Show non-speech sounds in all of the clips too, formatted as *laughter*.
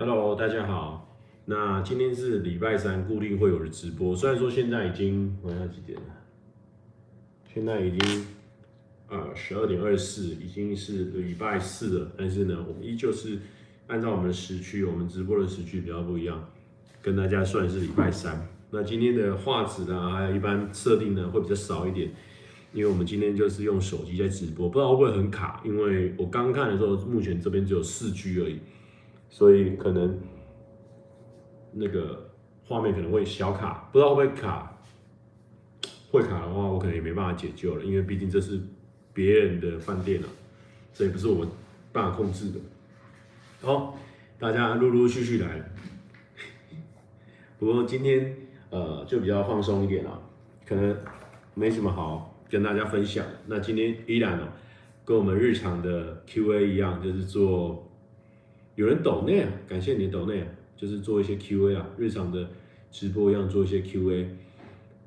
Hello，大家好。那今天是礼拜三，固定会有的直播。虽然说现在已经晚上几点了？现在已经呃十二点二十四，已经是礼拜四了。但是呢，我们依旧是按照我们的时区，我们直播的时区比较不一样，跟大家算是礼拜三。那今天的画质呢，还有一般设定呢会比较少一点，因为我们今天就是用手机在直播，不知道会不会很卡？因为我刚看的时候，目前这边只有四 G 而已。所以可能那个画面可能会小卡，不知道会不会卡。会卡的话，我可能也没办法解救了，因为毕竟这是别人的饭店啊，这也不是我办法控制的。好，大家陆陆续续来。不过今天呃就比较放松一点了，可能没什么好跟大家分享。那今天依然哦，跟我们日常的 Q&A 一样，就是做。有人抖内啊，感谢你的抖内啊，就是做一些 Q&A 啊，日常的直播一样做一些 Q&A，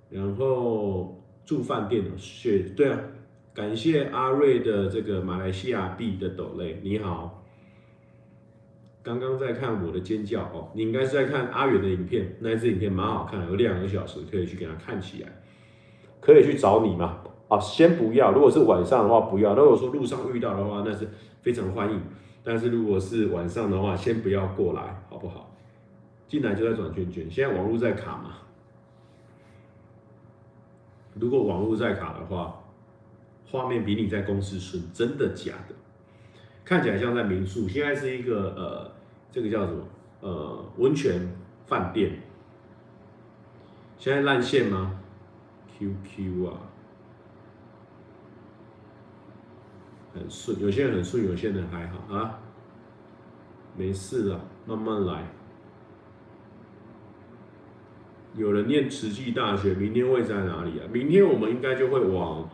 然后住饭店的谢，对啊，感谢阿瑞的这个马来西亚币的抖内，你好，刚刚在看我的尖叫哦，你应该是在看阿远的影片，那一支影片蛮好看，有两个小时可以去给他看起来，可以去找你吗？啊，先不要，如果是晚上的话不要，如果说路上遇到的话，那是非常欢迎。但是如果是晚上的话，先不要过来，好不好？进来就在转圈圈。现在网络在卡嘛？如果网络在卡的话，画面比你在公司顺，真的假的？看起来像在民宿。现在是一个呃，这个叫什么？呃，温泉饭店。现在烂线吗？QQ 啊。很顺，有些人很顺，有些人还好啊。没事了，慢慢来。有人念慈济大学，明天会在哪里啊？明天我们应该就会往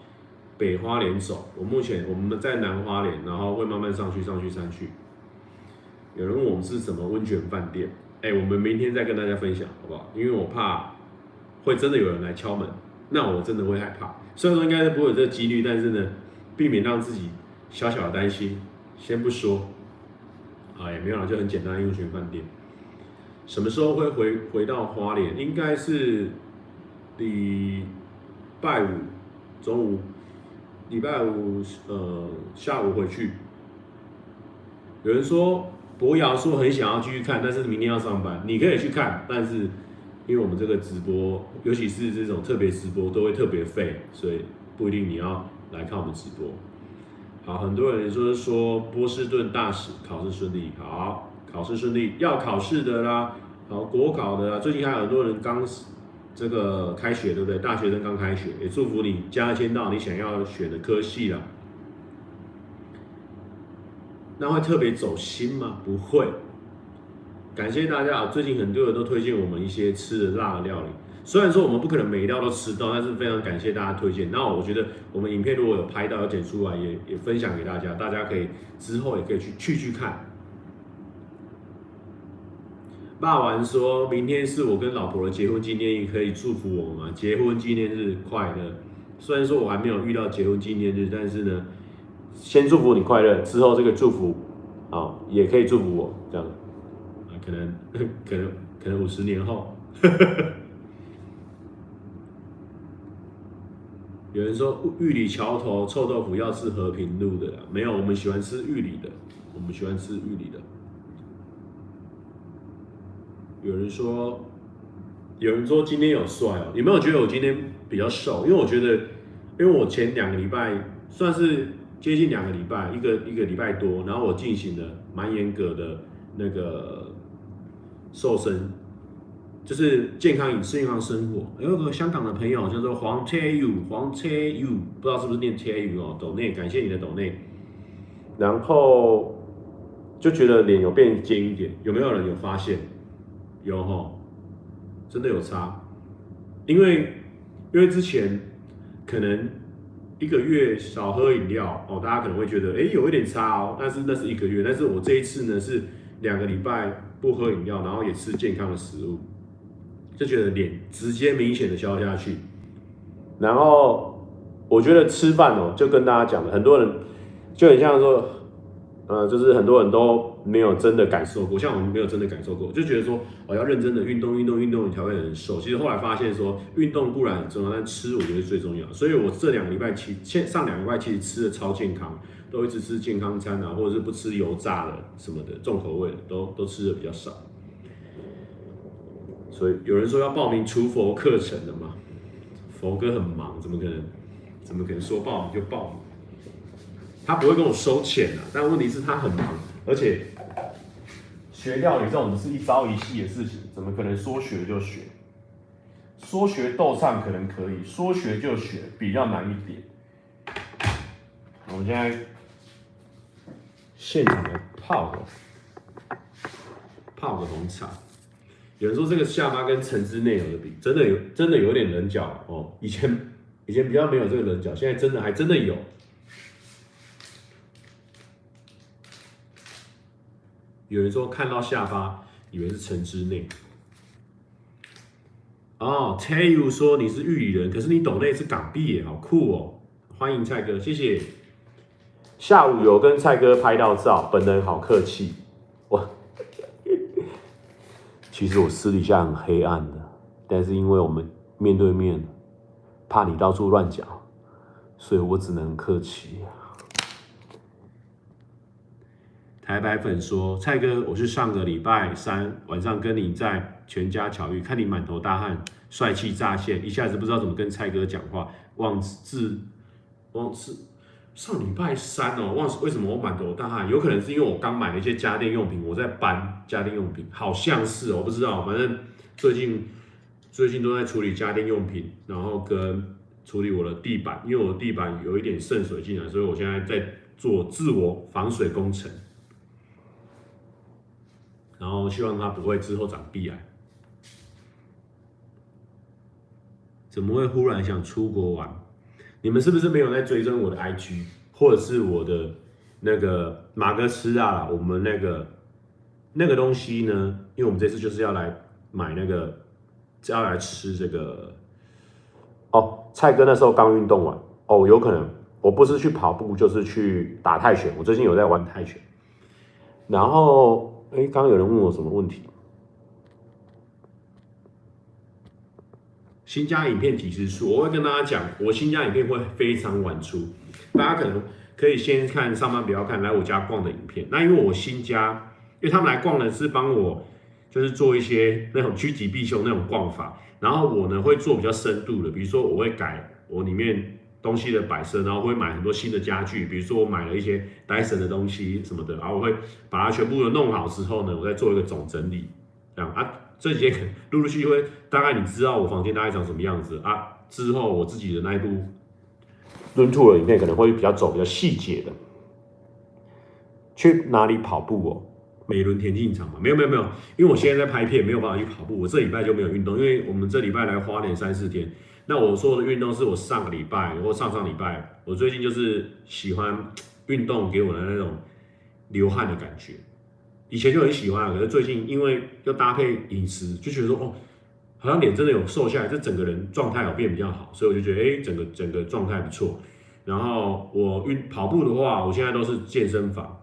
北花莲走。我目前我们在南花莲，然后会慢慢上去，上去，上去。有人问我们是什么温泉饭店？哎，我们明天再跟大家分享，好不好？因为我怕会真的有人来敲门，那我真的会害怕。虽然说应该是不会有这个几率，但是呢，避免让自己。小小的担心，先不说，啊，也没有了，就很简单，温泉饭店。什么时候会回回到花莲？应该是礼拜五中午，礼拜五呃下午回去。有人说博瑶说很想要继续看，但是明天要上班，你可以去看，但是因为我们这个直播，尤其是这种特别直播，都会特别费，所以不一定你要来看我们直播。好，很多人就是说波士顿大使考试顺利，好，考试顺利，要考试的啦，好，国考的啦，最近还有很多人刚这个开学，对不对？大学生刚开学，也祝福你加签到你想要选的科系啦。那会特别走心吗？不会。感谢大家啊，最近很多人都推荐我们一些吃的辣的料理。虽然说我们不可能每一道都吃到，但是非常感谢大家推荐。那我觉得我们影片如果有拍到、有剪出来，也也分享给大家，大家可以之后也可以去去去看。骂完说明天是我跟老婆的结婚纪念日，可以祝福我吗？结婚纪念日快乐。虽然说我还没有遇到结婚纪念日，但是呢，先祝福你快乐，之后这个祝福啊也可以祝福我这样。可能 *laughs* 可能可能五十年后。有人说玉里桥头臭豆腐要吃和平路的，没有，我们喜欢吃玉里的，我们喜欢吃玉里的。有人说，有人说今天有帅哦，有没有觉得我今天比较瘦？因为我觉得，因为我前两个礼拜算是接近两个礼拜，一个一个礼拜多，然后我进行了蛮严格的那个瘦身。就是健康饮食、健康生活。有个香港的朋友叫做黄车 U，黄车 U，不知道是不是念车 U 哦。抖内，感谢你的抖内。然后就觉得脸有变尖一点，有没有人有发现？有哈，真的有差。因为因为之前可能一个月少喝饮料哦，大家可能会觉得哎有一点差哦，但是那是一个月。但是我这一次呢是两个礼拜不喝饮料，然后也吃健康的食物。就觉得脸直接明显的消下去，然后我觉得吃饭哦，就跟大家讲的，很多人就很像说，呃，就是很多人都没有真的感受过，像我们没有真的感受过，就觉得说我要认真的运动运动运动，你才会很瘦。其实后来发现说运动固然很重要，但吃我觉得最重要。所以我这两个礼拜其实上两个礼拜其实吃的超健康，都一直吃健康餐啊，或者是不吃油炸的什么的重口味的，都都吃的比较少。所以有人说要报名厨佛课程的嘛，佛哥很忙，怎么可能？怎么可能说报名就报名？他不会跟我收钱啊，但问题是他很忙，而且学料理这种是一朝一夕的事情，怎么可能说学就学？说学逗唱可能可以，说学就学比较难一点。我们现在现场来泡个泡个红茶。有人说这个下巴跟橙汁内有的比，真的有真的有点棱角哦。以前以前比较没有这个棱角，现在真的还真的有。有人说看到下巴，以为是橙汁内。哦，tell you 说你是玉里人，可是你懂那是港币耶，好酷哦！欢迎蔡哥，谢谢。下午有跟蔡哥拍到照，本人好客气。其实我私底下很黑暗的，但是因为我们面对面，怕你到处乱讲，所以我只能客气。台白粉说：“蔡哥，我是上个礼拜三晚上跟你在全家巧遇，看你满头大汗，帅气乍现，一下子不知道怎么跟蔡哥讲话，忘字忘是上礼拜三哦，忘为什么我满头大汗？有可能是因为我刚买了一些家电用品，我在搬家电用品，好像是我不知道，反正最近最近都在处理家电用品，然后跟处理我的地板，因为我的地板有一点渗水进来，所以我现在在做自我防水工程。”然后希望它不会之后长鼻癌。怎么会忽然想出国玩？你们是不是没有在追踪我的 IG，或者是我的那个马哥吃啊？我们那个那个东西呢？因为我们这次就是要来买那个，要来吃这个。哦，蔡哥那时候刚运动完。哦，有可能我不是去跑步，就是去打泰拳。我最近有在玩泰拳，然后。哎，刚刚有人问我什么问题？新家影片几时出？我会跟大家讲，我新家影片会非常晚出，大家可能可以先看上班不要看来我家逛的影片。那因为我新家，因为他们来逛的是帮我，就是做一些那种趋吉避凶那种逛法，然后我呢会做比较深度的，比如说我会改我里面。东西的摆设，然后会买很多新的家具，比如说我买了一些戴森的东西什么的，然后我会把它全部都弄好之后呢，我再做一个总整理，这样啊，这些陆陆续续会大概你知道我房间大概长什么样子啊，之后我自己的那一部 Room Tour 里面可能会比较走比较细节的，去哪里跑步哦？美仑田径场嘛？没有没有没有，因为我现在在拍片，没有办法去跑步，我这礼拜就没有运动，因为我们这礼拜来花莲三四天。那我说的运动是我上个礼拜或上上礼拜，我最近就是喜欢运动给我的那种流汗的感觉。以前就很喜欢，可是最近因为要搭配饮食，就觉得说哦，好像脸真的有瘦下来，这整个人状态有变比较好，所以我就觉得哎，整个整个状态不错。然后我运跑步的话，我现在都是健身房，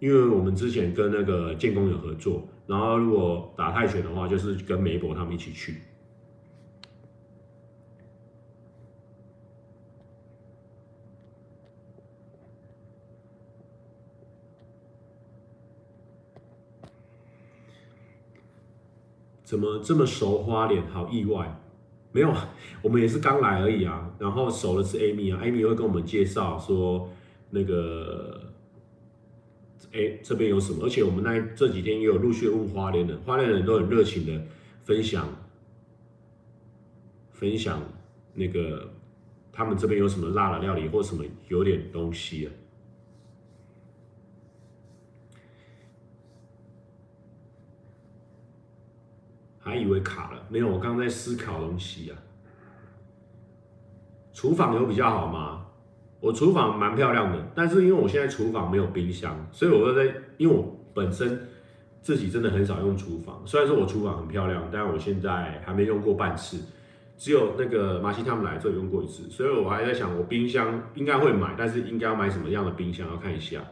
因为我们之前跟那个建工有合作，然后如果打泰拳的话，就是跟梅博他们一起去。怎么这么熟花莲？好意外，没有啊，我们也是刚来而已啊。然后熟的是 Amy 啊，Amy 会跟我们介绍说那个，哎，这边有什么？而且我们那这几天也有陆续问花莲的，花莲人都很热情的分享，分享那个他们这边有什么辣的料理或什么有点东西啊。还以为卡了，没有，我刚在思考东西啊。厨房有比较好吗？我厨房蛮漂亮的，但是因为我现在厨房没有冰箱，所以我在，因为我本身自己真的很少用厨房。虽然说我厨房很漂亮，但我现在还没用过半次，只有那个马西他们来这里用过一次，所以我还在想，我冰箱应该会买，但是应该要买什么样的冰箱，要看一下。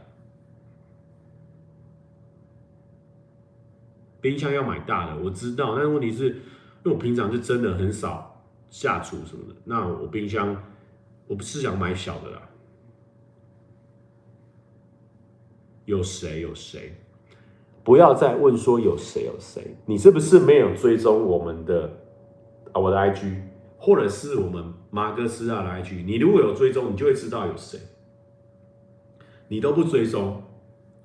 冰箱要买大的，我知道，但是问题是，因为我平常是真的很少下厨什么的，那我冰箱我不是想买小的啦。有谁有谁？不要再问说有谁有谁，你是不是没有追踪我们的啊我的 IG，或者是我们马哥斯亚的 IG？你如果有追踪，你就会知道有谁。你都不追踪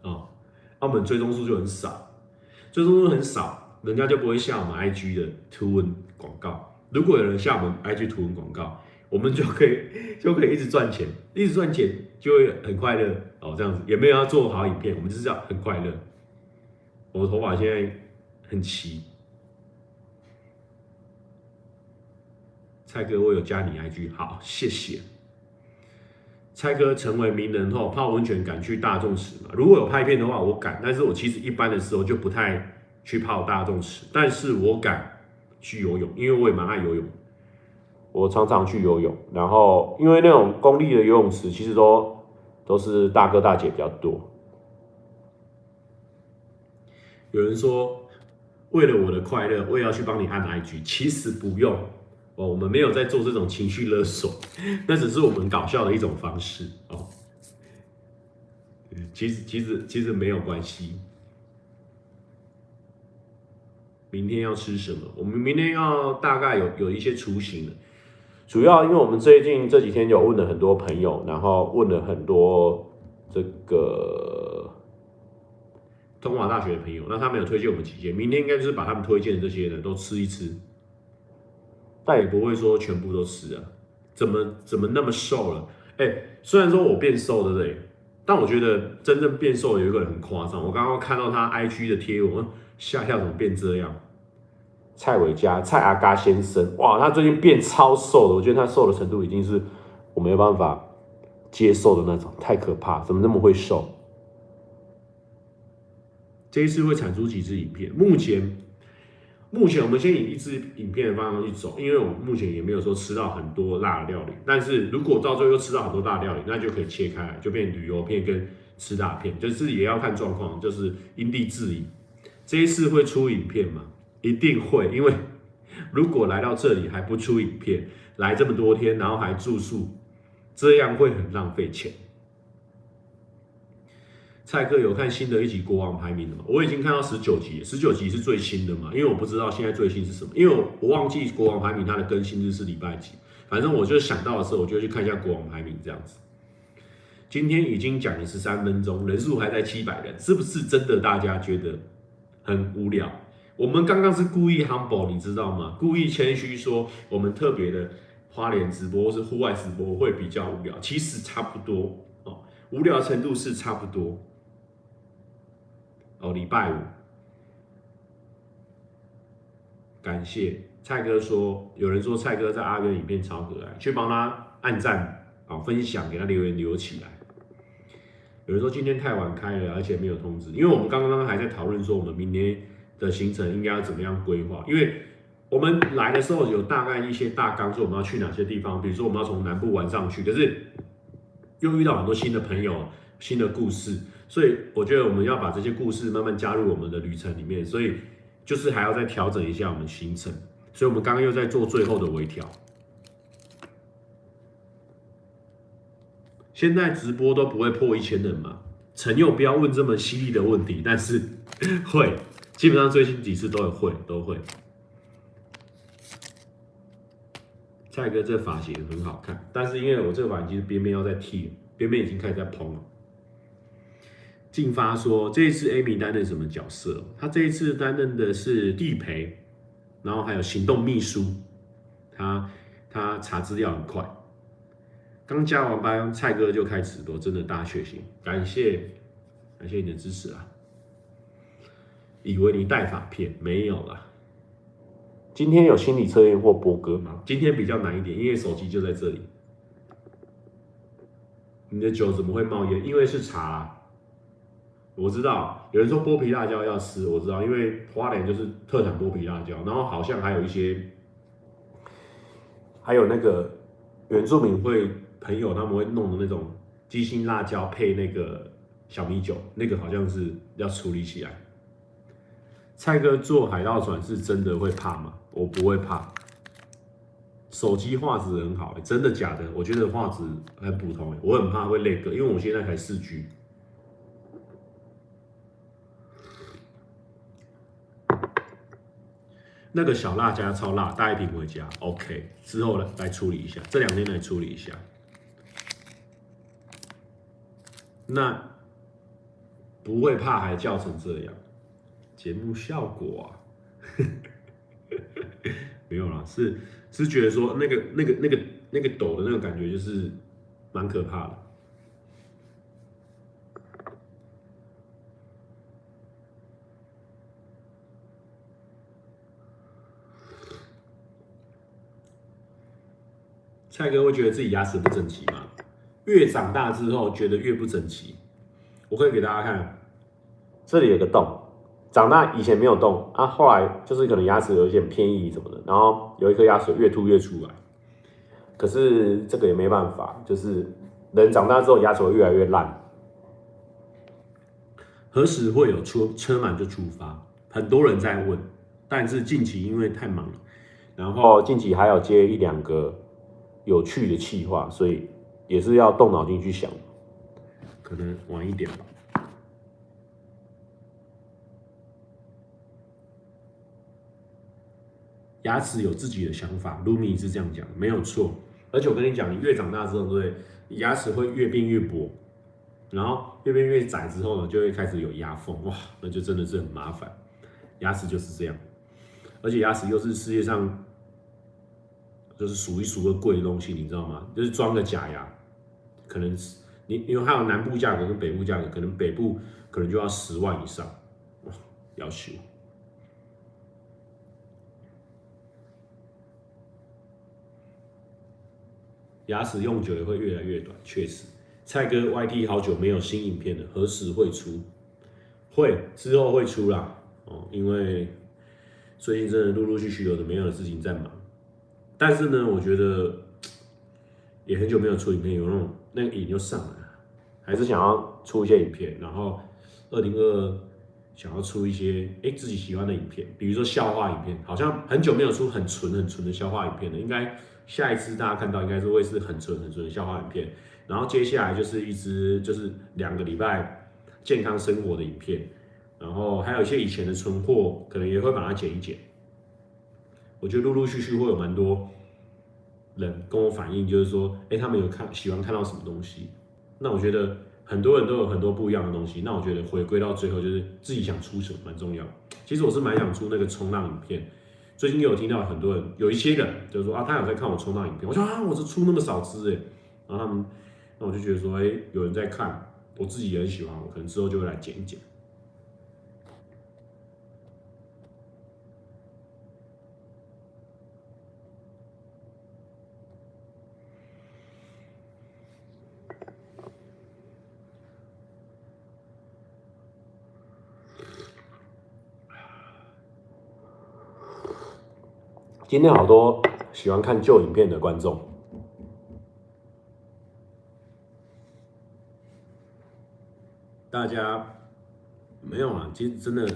啊，那我们追踪数就很少，追踪数很少，人家就不会下我们 IG 的图文广告。如果有人下我们 IG 图文广告，我们就可以 *laughs* 就可以一直赚钱，一直赚钱就会很快乐哦。这样子也没有要做好影片，我们就是要很快乐。我的头发现在很齐，蔡哥，我有加你 IG，好，谢谢。蔡哥成为名人后泡温泉敢去大众池吗？如果有拍片的话，我敢，但是我其实一般的时候就不太去泡大众池，但是我敢去游泳，因为我也蛮爱游泳。我常常去游泳，然后因为那种公立的游泳池其实都都是大哥大姐比较多。有人说，为了我的快乐，我也要去帮你按 IG，其实不用哦，我们没有在做这种情绪勒索，那只是我们搞笑的一种方式哦。其实其实其实没有关系。明天要吃什么？我们明天要大概有有一些雏形了。主要因为我们最近这几天有问了很多朋友，然后问了很多这个东华大学的朋友，那他们有推荐我们几间，明天应该就是把他们推荐的这些呢都吃一吃，但也不会说全部都吃啊，怎么怎么那么瘦了？哎、欸，虽然说我变瘦了，对，但我觉得真正变瘦有一个人很夸张，我刚刚看到他 IG 的贴文，吓吓，怎么变这样？蔡伟嘉，蔡阿嘎先生，哇，他最近变超瘦的，我觉得他瘦的程度已经是我没有办法接受的那种，太可怕，怎么那么会瘦？这一次会产出几支影片？目前，目前我们先以一支影片的方向去走，因为我目前也没有说吃到很多辣的料理，但是如果到最后吃到很多辣料理，那就可以切开来，就变旅游片跟吃大片，就是也要看状况，就是因地制宜。这一次会出影片吗？一定会，因为如果来到这里还不出影片，来这么多天，然后还住宿，这样会很浪费钱。蔡哥有看新的一集国王排名的吗？我已经看到十九集，十九集是最新的嘛？因为我不知道现在最新是什么，因为我我忘记国王排名它的更新日是礼拜几。反正我就想到的时候，我就去看一下国王排名这样子。今天已经讲了十三分钟，人数还在七百人，是不是真的？大家觉得很无聊？我们刚刚是故意 humble，你知道吗？故意谦虚说我们特别的花莲直播或是户外直播会比较无聊，其实差不多哦，无聊程度是差不多。哦，礼拜五，感谢蔡哥说，有人说蔡哥在阿根影片超可爱，去帮他按赞啊，分享给他留言留起来。有人说今天太晚开了，而且没有通知，因为我们刚刚还在讨论说我们明天。的行程应该要怎么样规划？因为我们来的时候有大概一些大纲，说我们要去哪些地方，比如说我们要从南部玩上去，可是又遇到很多新的朋友、新的故事，所以我觉得我们要把这些故事慢慢加入我们的旅程里面，所以就是还要再调整一下我们行程，所以我们刚刚又在做最后的微调。现在直播都不会破一千人嘛？陈佑不要问这么犀利的问题，但是会。基本上最近几次都有会都会。蔡哥这发型很好看，但是因为我这个发型其实边边要再剃，边边已经开始在蓬了。静发说这一次 Amy 担任什么角色？他这一次担任的是地陪，然后还有行动秘书。他他查资料很快。刚加完班，蔡哥就开始播，真的大血型，感谢感谢你的支持啊！以为你带发片没有了。今天有心理测验或播歌吗？今天比较难一点，因为手机就在这里。你的酒怎么会冒烟？因为是茶。我知道有人说剥皮辣椒要吃，我知道，因为花莲就是特产剥皮辣椒，然后好像还有一些，还有那个原住民会朋友他们会弄的那种鸡心辣椒配那个小米酒，那个好像是要处理起来。蔡哥坐海盗船是真的会怕吗？我不会怕。手机画质很好，真的假的？我觉得画质很普通，我很怕会累哥因为我现在才四 G。那个小辣椒超辣，带一瓶回家。OK，之后来来处理一下，这两天来处理一下。那不会怕还叫成这样？节目效果啊？*laughs* 没有啦，是是觉得说那个那个那个那个抖的那个感觉就是蛮可怕的。蔡哥会觉得自己牙齿不整齐吗？越长大之后觉得越不整齐。我可以给大家看，这里有个洞，长大以前没有洞啊，后来就是可能牙齿有一点偏移什么的，然后有一颗牙齿越凸越出来。可是这个也没办法，就是人长大之后牙齿会越来越烂。何时会有出车满就出发？很多人在问，但是近期因为太忙了，然后近期还有接一两个。有趣的企划，所以也是要动脑筋去想，可能晚一点吧。牙齿有自己的想法，Lumi 是这样讲，没有错。而且我跟你讲，你越长大之后，对，牙齿会越变越薄，然后越变越窄之后呢，就会开始有牙缝，哇，那就真的是很麻烦。牙齿就是这样，而且牙齿又是世界上。就是数一数二贵的东西，你知道吗？就是装个假牙，可能是你因为还有南部价格跟北部价格，可能北部可能就要十万以上，哇，要修。牙齿用久了会越来越短，确实。蔡哥 YT 好久没有新影片了，何时会出？会，之后会出啦。哦，因为最近真的陆陆续续有的没有的事情在忙。但是呢，我觉得也很久没有出影片，有那种那个瘾又上来了，还是想要出一些影片。然后二零二想要出一些哎自己喜欢的影片，比如说笑话影片，好像很久没有出很纯很纯的笑话影片了。应该下一次大家看到应该是会是很纯很纯的笑话影片。然后接下来就是一支就是两个礼拜健康生活的影片，然后还有一些以前的存货，可能也会把它剪一剪。我觉得陆陆续续会有蛮多人跟我反映，就是说，哎，他们有看喜欢看到什么东西。那我觉得很多人都有很多不一样的东西。那我觉得回归到最后，就是自己想出什么蛮重要。其实我是蛮想出那个冲浪影片。最近有听到很多人，有一些人就是说啊，他有在看我冲浪影片。我说啊，我是出那么少支哎。然后他们，那我就觉得说，哎，有人在看，我自己也很喜欢，我可能之后就会来剪一剪。今天好多喜欢看旧影片的观众，大家没有啊？其实真的，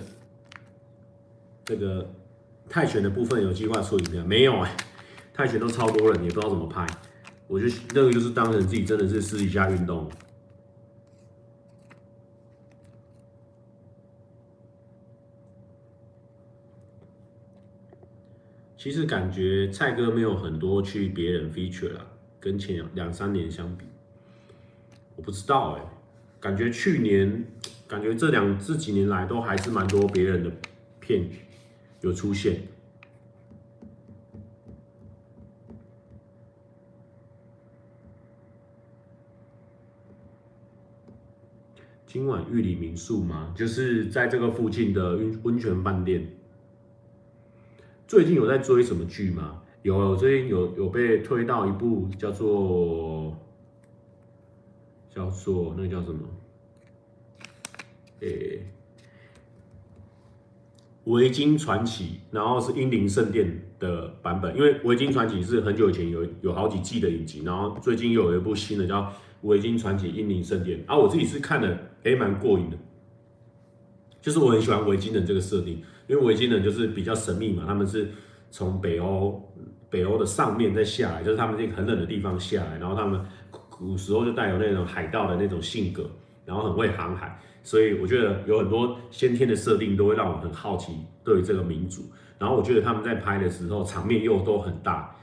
这个泰拳的部分有计划出影片没有？啊，泰拳都超多人，也不知道怎么拍。我觉得那个就是当成自己真的是私底下运动。其实感觉蔡哥没有很多去别人 feature 了，跟前两三年相比，我不知道哎、感觉去年，感觉这两这几年来都还是蛮多别人的片有出现。今晚玉里民宿吗？就是在这个附近的温温泉饭店。最近有在追什么剧吗？有，我最近有有被推到一部叫做叫做那个叫什么？诶、欸，维京传奇，然后是英灵圣殿的版本。因为维京传奇是很久以前有有好几季的影集，然后最近又有一部新的叫维京传奇英灵圣殿。啊，我自己是看的，诶、蛮过瘾的。就是我很喜欢维京的这个设定，因为维京人就是比较神秘嘛，他们是从北欧北欧的上面再下来，就是他们那个很冷的地方下来，然后他们古时候就带有那种海盗的那种性格，然后很会航海，所以我觉得有很多先天的设定都会让我很好奇对于这个民族。然后我觉得他们在拍的时候场面又都很大，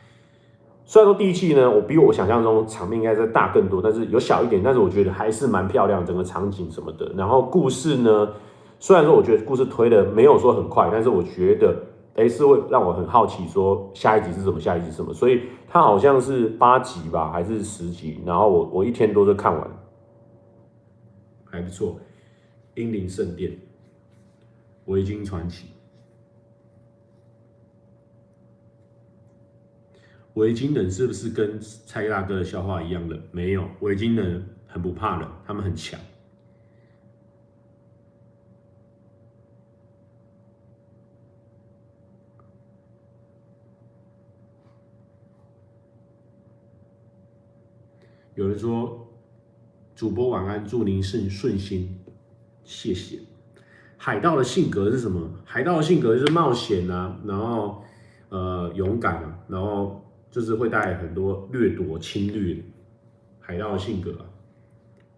虽然说第一季呢，我比我想象中场面应该是大更多，但是有小一点，但是我觉得还是蛮漂亮，整个场景什么的。然后故事呢？虽然说我觉得故事推的没有说很快，但是我觉得诶是会让我很好奇，说下一集是什么，下一集是什么。所以它好像是八集吧，还是十集？然后我我一天多就看完，还不错。英灵圣殿、维京传奇、维京人是不是跟蔡大哥的笑话一样的？没有，维京人很不怕冷，他们很强。有人说：“主播晚安，祝您顺顺心，谢谢。”海盗的性格是什么？海盗的性格就是冒险啊，然后呃勇敢啊，然后就是会带很多掠夺、侵略。海盗的性格啊，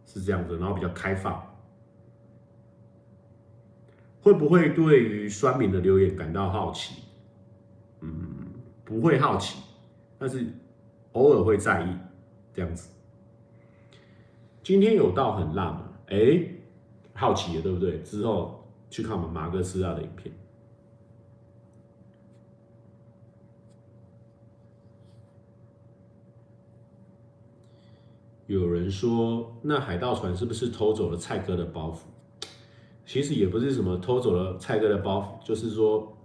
是这样子，然后比较开放。会不会对于酸敏的留言感到好奇？嗯，不会好奇，但是偶尔会在意这样子。今天有到很辣吗？哎、好奇了，对不对？之后去看我们马哥斯拉的影片。有人说，那海盗船是不是偷走了蔡哥的包袱？其实也不是什么偷走了蔡哥的包袱，就是说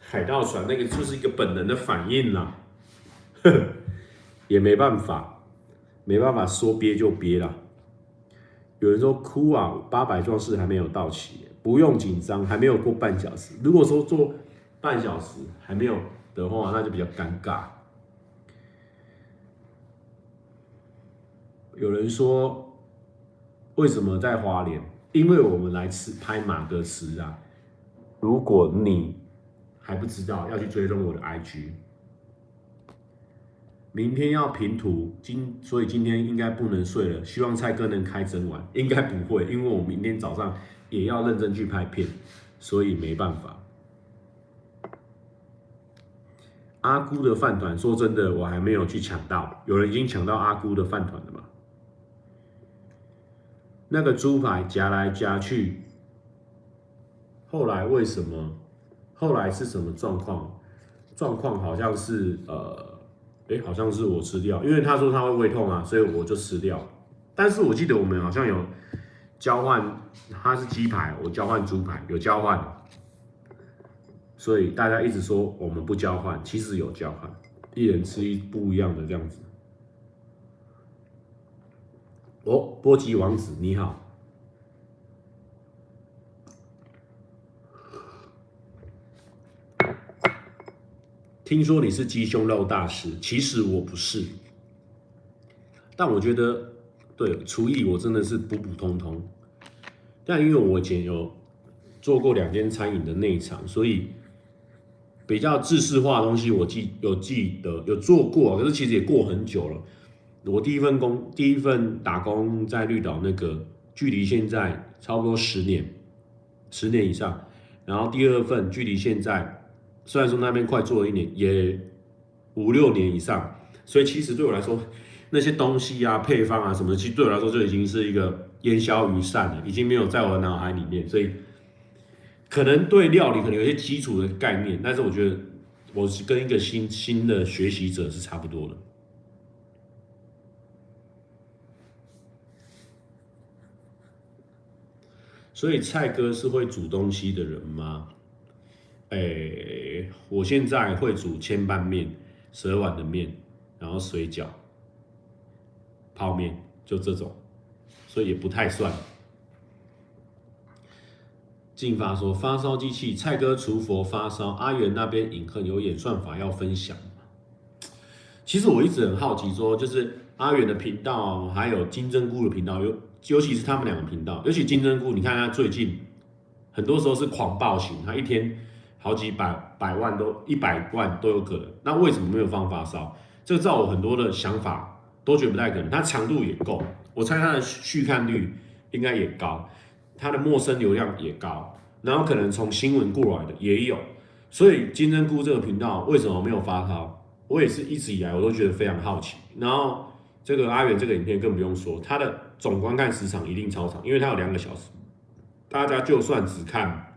海盗船那个就是一个本能的反应啦，*laughs* 也没办法，没办法说憋就憋啦。有人说哭啊，八百壮士还没有到齐，不用紧张，还没有过半小时。如果说做半小时还没有的话，那就比较尴尬。有人说为什么在花莲？因为我们来吃拍马哥吃啊。如果你还不知道，要去追踪我的 IG。明天要平图，今所以今天应该不能睡了。希望蔡哥能开整晚，*laughs* 应该不会，因为我明天早上也要认真去拍片，所以没办法。阿姑的饭团，说真的，我还没有去抢到。有人已经抢到阿姑的饭团了吗？那个猪排夹来夹去，后来为什么？后来是什么状况？状况好像是呃。哎，好像是我吃掉，因为他说他会胃痛啊，所以我就吃掉。但是我记得我们好像有交换，他是鸡排，我交换猪排，有交换。所以大家一直说我们不交换，其实有交换，一人吃一不一样的这样子。哦，波吉王子你好。听说你是鸡胸肉大师，其实我不是，但我觉得对厨艺我真的是普普通通。但因为我以前有做过两间餐饮的内场，所以比较制式化的东西我记有记得有做过，可是其实也过很久了。我第一份工第一份打工在绿岛那个，距离现在差不多十年，十年以上。然后第二份距离现在。虽然说那边快做了一年，也五六年以上，所以其实对我来说，那些东西啊、配方啊什么，其实对我来说就已经是一个烟消云散了，已经没有在我的脑海里面。所以可能对料理可能有些基础的概念，但是我觉得我是跟一个新新的学习者是差不多的。所以蔡哥是会煮东西的人吗？哎、我现在会煮千拌面、十二碗的面，然后水饺、泡面，就这种，所以也不太算。进发说发烧机器，蔡哥厨佛发烧，阿元那边影恨有演算法要分享。其实我一直很好奇，说就是阿元的频道，还有金针菇的频道，尤尤其是他们两个频道，尤其金针菇，你看他最近。很多时候是狂暴型，他一天好几百百万都一百万都有可能。那为什么没有放发烧？这个照我很多的想法都觉得不太可能。它强度也够，我猜它的续看率应该也高，它的陌生流量也高，然后可能从新闻过来的也有。所以金针菇这个频道为什么没有发烧？我也是一直以来我都觉得非常好奇。然后这个阿元这个影片更不用说，它的总观看时长一定超长，因为它有两个小时。大家就算只看，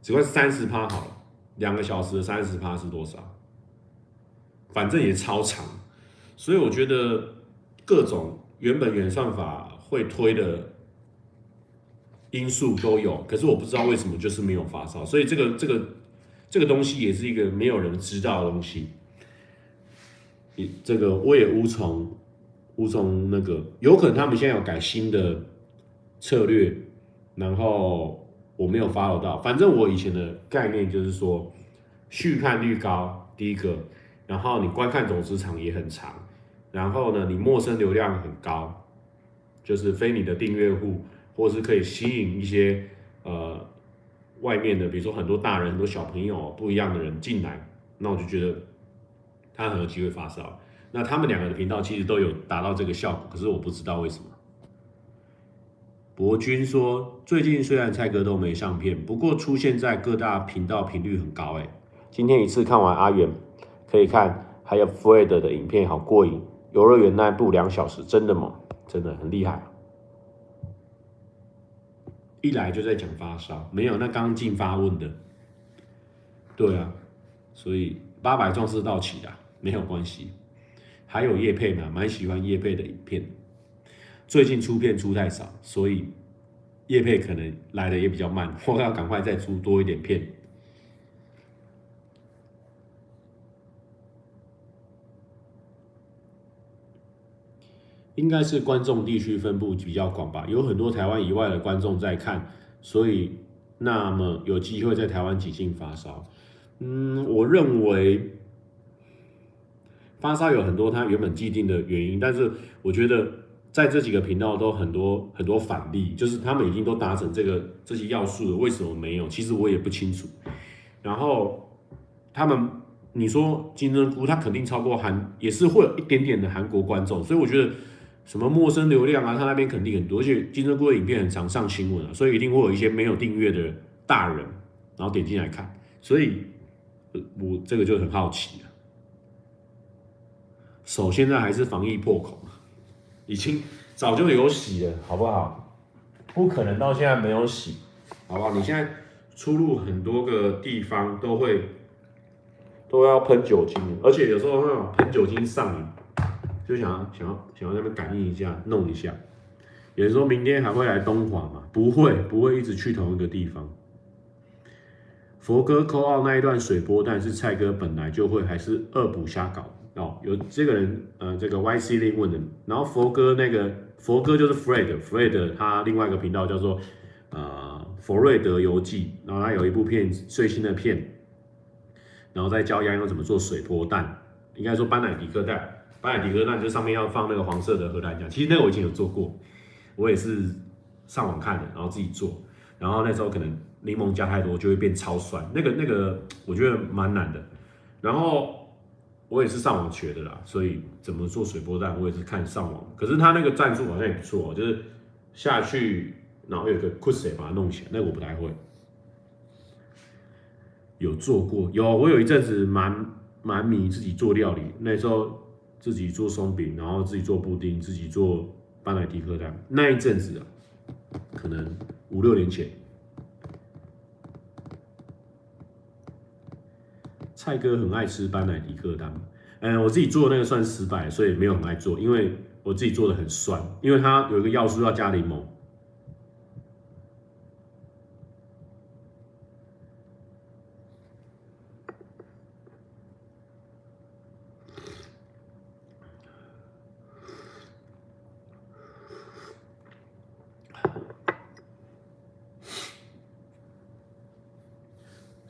只看三十趴好了，两个小时的三十趴是多少？反正也超长，所以我觉得各种原本原算法会推的因素都有，可是我不知道为什么就是没有发烧，所以这个这个这个东西也是一个没有人知道的东西。你这个我也无从无从那个，有可能他们现在有改新的策略。然后我没有 follow 到，反正我以前的概念就是说，续看率高，第一个，然后你观看总时长也很长，然后呢，你陌生流量很高，就是非你的订阅户，或是可以吸引一些呃外面的，比如说很多大人、很多小朋友不一样的人进来，那我就觉得他很有机会发烧。那他们两个的频道其实都有达到这个效果，可是我不知道为什么。博君说：“最近虽然蔡哥都没上片，不过出现在各大频道频率很高。哎，今天一次看完阿元，可以看还有 Fred 的影片，好过瘾。游乐园那部两小时，真的吗？真的很厉害。一来就在讲发烧，没有那刚进发问的。对啊，所以八百壮士道奇的没有关系。还有叶佩嘛，蛮喜欢叶佩的影片。”最近出片出太少，所以叶配可能来的也比较慢，我要赶快再出多一点片。应该是观众地区分布比较广吧，有很多台湾以外的观众在看，所以那么有机会在台湾挤进发烧。嗯，我认为发烧有很多它原本既定的原因，但是我觉得。在这几个频道都很多很多反例，就是他们已经都达成这个这些要素了，为什么没有？其实我也不清楚。然后他们，你说金针菇，它肯定超过韩，也是会有一点点的韩国观众，所以我觉得什么陌生流量啊，他那边肯定很多，而且金针菇的影片很常上新闻啊，所以一定会有一些没有订阅的大人，然后点进来看，所以我这个就很好奇了。手现在还是防疫破口。已经早就有洗了，好不好？不可能到现在没有洗，好不好？你现在出入很多个地方都会都要喷酒精，而且有时候那种喷酒精上瘾，就想要想要想要在那边感应一下，弄一下。也是说明天还会来东华吗？不会，不会一直去同一个地方。佛哥扣奥那一段水波，但是蔡哥本来就会，还是恶补瞎搞？哦，有这个人，呃，这个 YC 令问的，然后佛哥那个佛哥就是 Fred，Fred 他另外一个频道叫做呃佛瑞德游记，然后他有一部片最新的片，然后再教杨洋怎么做水波蛋，应该说班乃迪克蛋，班乃迪克蛋就上面要放那个黄色的荷兰酱，其实那个我以前有做过，我也是上网看的，然后自己做，然后那时候可能柠檬加太多就会变超酸，那个那个我觉得蛮难的，然后。我也是上网学的啦，所以怎么做水波蛋，我也是看上网。可是他那个战术好像也不错，就是下去，然后有个 quick 把它弄起来，那个我不太会。有做过，有我有一阵子蛮蛮迷自己做料理，那时候自己做松饼，然后自己做布丁，自己做班奶迪克蛋，那一阵子啊，可能五六年前。蔡哥很爱吃班乃迪克丹，嗯，我自己做的那个算失败，所以没有很爱做，因为我自己做的很酸，因为它有一个要素要加柠檬。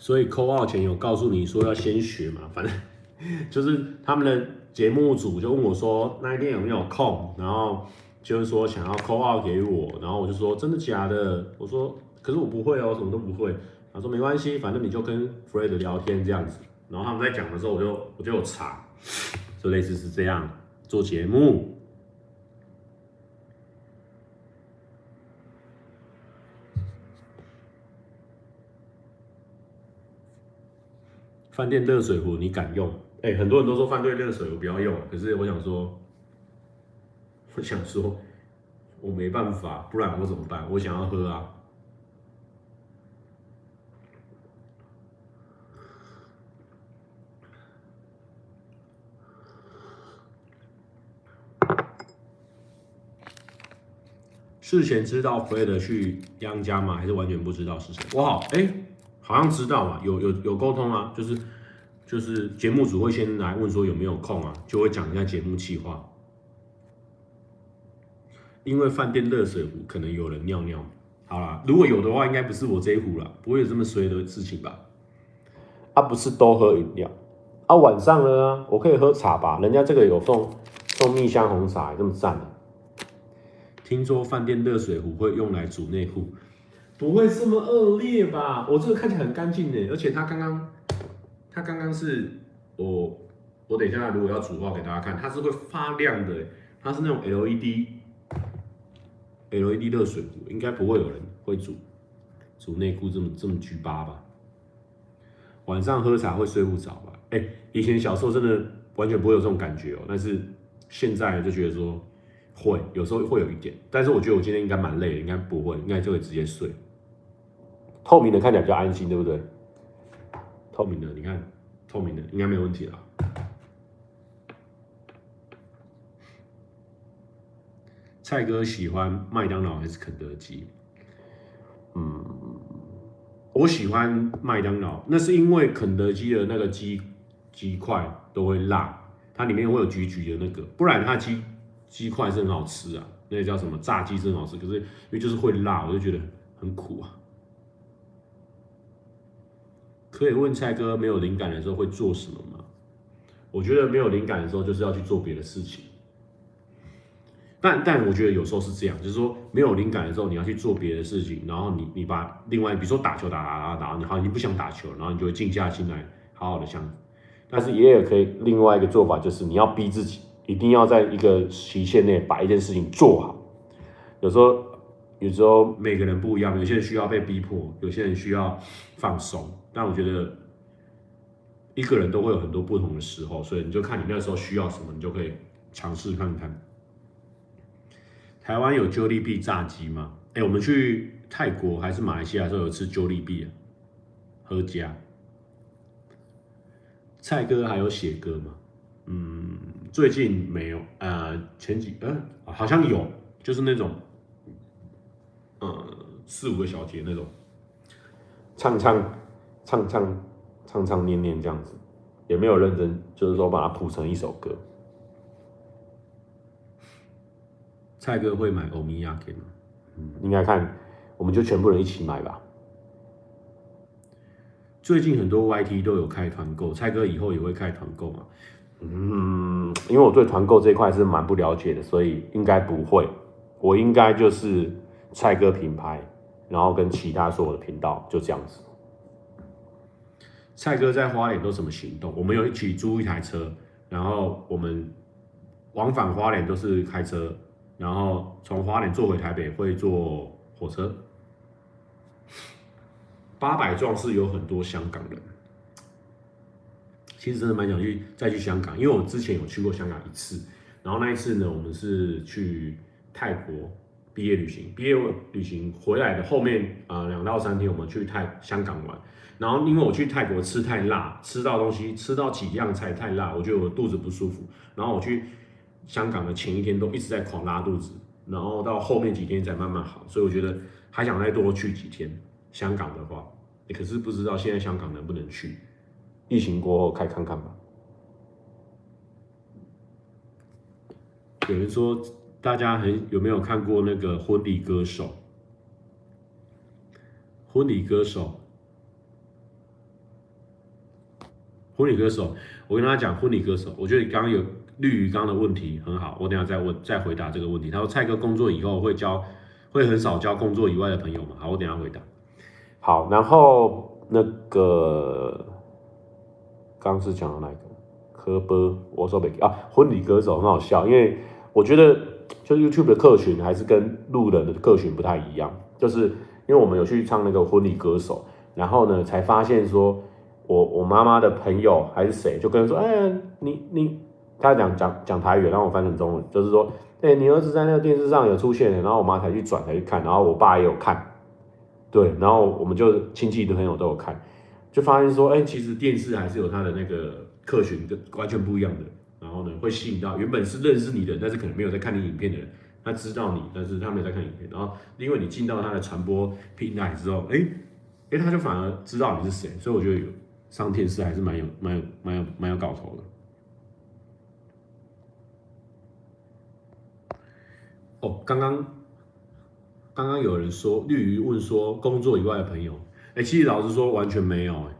所以扣号前有告诉你说要先学嘛，反正 *laughs* 就是他们的节目组就问我说那一天有没有空，然后就是说想要扣号给我，然后我就说真的假的？我说可是我不会哦，什么都不会。他说没关系，反正你就跟 Fred 聊天这样子。然后他们在讲的时候，我就我就有查，就类似是这样做节目。饭店热水壶你敢用？哎、很多人都说饭店热水壶不要用，可是我想说，我想说，我没办法，不然我怎么办？我想要喝啊。事前知道 Fred 去央家吗？还是完全不知道是谁？我好，哎、好像知道嘛，有有有沟通啊，就是就是节目组会先来问说有没有空啊，就会讲一下节目计划。因为饭店热水壶可能有人尿尿，好啦，如果有的话，应该不是我这一壶啦，不会有这么衰的事情吧？啊，不是都喝饮料啊？晚上呢，我可以喝茶吧？人家这个有送送蜜香红茶，这么赞的。听说饭店热水壶会用来煮内裤。不会这么恶劣吧？我这个看起来很干净的，而且它刚刚，它刚刚是我，我等一下如果要煮的话给大家看，它是会发亮的，它是那种 LED，LED 热水壶，应该不会有人会煮煮内裤这么这么 G 八吧？晚上喝茶会睡不着吧？哎，以前小时候真的完全不会有这种感觉哦，但是现在就觉得说会，有时候会有一点，但是我觉得我今天应该蛮累的，应该不会，应该就会直接睡。透明的看起来比较安心，对不对？透明的，你看，透明的应该没有问题了。蔡哥喜欢麦当劳还是肯德基？嗯，我喜欢麦当劳，那是因为肯德基的那个鸡鸡块都会辣，它里面会有橘橘的那个，不然它鸡鸡块是很好吃啊。那个叫什么炸鸡是很好吃，可是因为就是会辣，我就觉得很苦啊。可以问蔡哥，没有灵感的时候会做什么吗？我觉得没有灵感的时候就是要去做别的事情。但但我觉得有时候是这样，就是说没有灵感的时候你要去做别的事情，然后你你把另外比如说打球打打打打，你好像你不想打球，然后你就会静下心来好好的想。但是也有可以另外一个做法，就是你要逼自己一定要在一个期限内把一件事情做好。有时候有时候每个人不一样，有些人需要被逼迫，有些人需要放松。但我觉得一个人都会有很多不同的时候，所以你就看你那时候需要什么，你就可以尝试看看。台湾有 j o l b 炸鸡吗？哎、我们去泰国还是马来西亚的时候有吃 j o l b 啊，合家。蔡哥还有写歌吗？嗯，最近没有。呃，前几呃好像有，就是那种，呃四五个小节那种，唱唱。唱唱唱唱念念这样子，也没有认真，就是说把它谱成一首歌。蔡哥会买欧米亚给吗？嗯，应该看，我们就全部人一起买吧。最近很多 YT 都有开团购，蔡哥以后也会开团购吗？嗯，因为我对团购这一块是蛮不了解的，所以应该不会。我应该就是蔡哥品牌，然后跟其他所有的频道就这样子。蔡哥在花莲都什么行动？我们有一起租一台车，然后我们往返花莲都是开车，然后从花莲坐回台北会坐火车。八百壮士有很多香港人，其实真的蛮想去再去香港，因为我之前有去过香港一次，然后那一次呢，我们是去泰国毕业旅行，毕业旅行回来的后面啊两到三天，我们去泰香港玩。然后因为我去泰国吃太辣，吃到东西吃到几样菜太辣，我觉得我肚子不舒服。然后我去香港的前一天都一直在狂拉肚子，然后到后面几天才慢慢好。所以我觉得还想再多去几天香港的话，可是不知道现在香港能不能去，疫情过后开看看吧。有人说大家很有没有看过那个婚礼歌手？婚礼歌手。婚礼歌手，我跟大家讲，婚礼歌手，我觉得你刚刚有绿鱼缸的问题很好，我等下再问再回答这个问题。他说蔡哥工作以后会教会很少交工作以外的朋友吗？好，我等下回答。好，然后那个刚是讲的哪个？科波，我说没啊，婚礼歌手很好笑，因为我觉得就 YouTube 的客群还是跟路人的客群不太一样，就是因为我们有去唱那个婚礼歌手，然后呢才发现说，我我妈妈的朋友还是谁就跟他说，哎，你你他讲讲讲台语，然后我翻成中文，就是说，哎，你儿子在那个电视上有出现，然后我妈才去转才去看，然后我爸也有看，对，然后我们就亲戚的朋友都有看，就发现说，哎，其实电视还是有它的那个。客群跟完全不一样的，后呢，会吸引到原本是认识你的，但是可能没有在看你影片的人，他知道你，但是他没有在看影片，然后因为你进到他的传播平台之后，哎，哎，他就反而知道你是谁，所以我觉得有上电视还是蛮有、蛮有、蛮有、蛮有搞头的。哦，刚刚刚刚有人说绿鱼问说工作以外的朋友，哎，其实老实说完全没有，哎。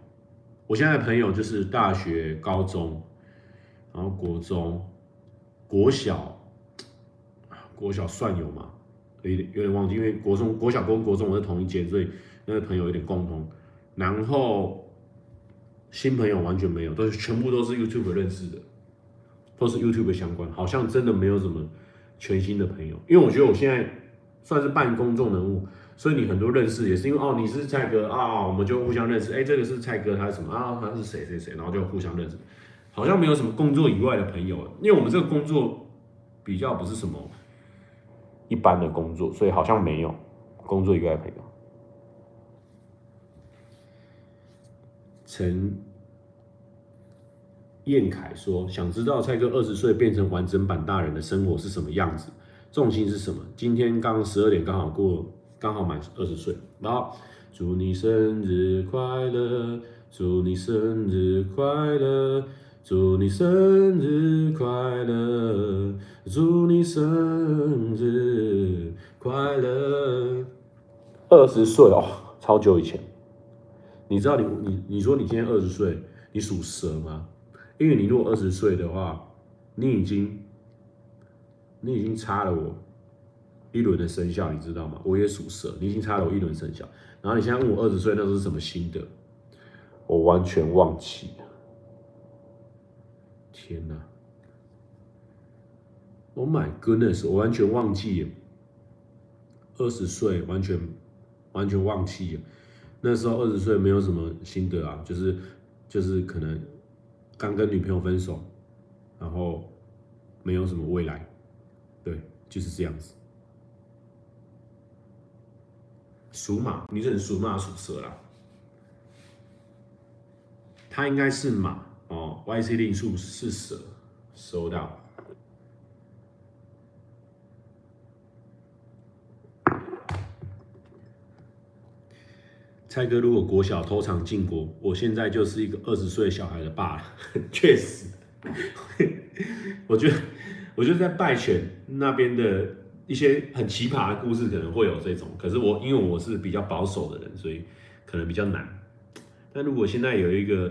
我现在的朋友就是大学、高中，然后国中、国小，国小算有吗？有点有点忘记，因为国中、国小跟国中我是同一届，所以那个朋友有点共同。然后新朋友完全没有，都是全部都是 YouTube 认识的，都是 YouTube 相关，好像真的没有什么全新的朋友。因为我觉得我现在算是半公众人物。所以你很多认识也是因为哦，你是蔡哥啊，我们就互相认识。哎，这个是蔡哥，他是什么啊？他是谁谁谁，然后就互相认识。好像没有什么工作以外的朋友，因为我们这个工作比较不是什么一般的工作，所以好像没有工作以外的朋友。陈彦凯说：“想知道蔡哥二十岁变成完整版大人的生活是什么样子？重心是什么？今天刚十二点刚好过。”刚好满二十岁，然后祝你生日快乐，祝你生日快乐，祝你生日快乐，祝你生日快乐。二十岁哦，超久以前。你知道你你你说你今天二十岁，你属蛇吗？因为你如果二十岁的话，你已经你已经差了我。一轮的生肖，你知道吗？我也属蛇，你已经差了我一轮生肖。然后你现在问我二十岁那是什么心得，我完全忘记了。天哪！Oh my goodness！我完全忘记。二十岁完全完全忘记。那时候二十岁没有什么心得啊，就是就是可能刚跟女朋友分手，然后没有什么未来，对，就是这样子。属马，你是属马属蛇啦？他应该是马哦。YC 令数是蛇，收到。蔡哥，如果国小偷尝禁果，我现在就是一个二十岁小孩的爸了。确实，我觉得，我觉得在拜犬那边的。一些很奇葩的故事可能会有这种，可是我因为我是比较保守的人，所以可能比较难。但如果现在有一个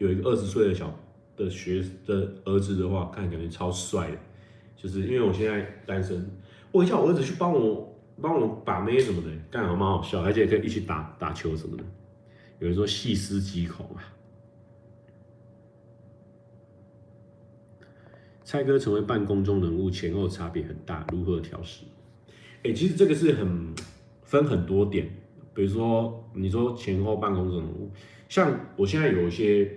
有一个二十岁的小的学的儿子的话，看感觉超帅的，就是因为我现在单身，我叫我儿子去帮我帮我把妹什么的，干好蛮好笑，而且可以一起打打球什么的。有人说细思极恐啊。蔡哥成为半公中人物前后差别很大，如何调适？哎，其实这个是很分很多点，比如说你说前后半公中人物，像我现在有一些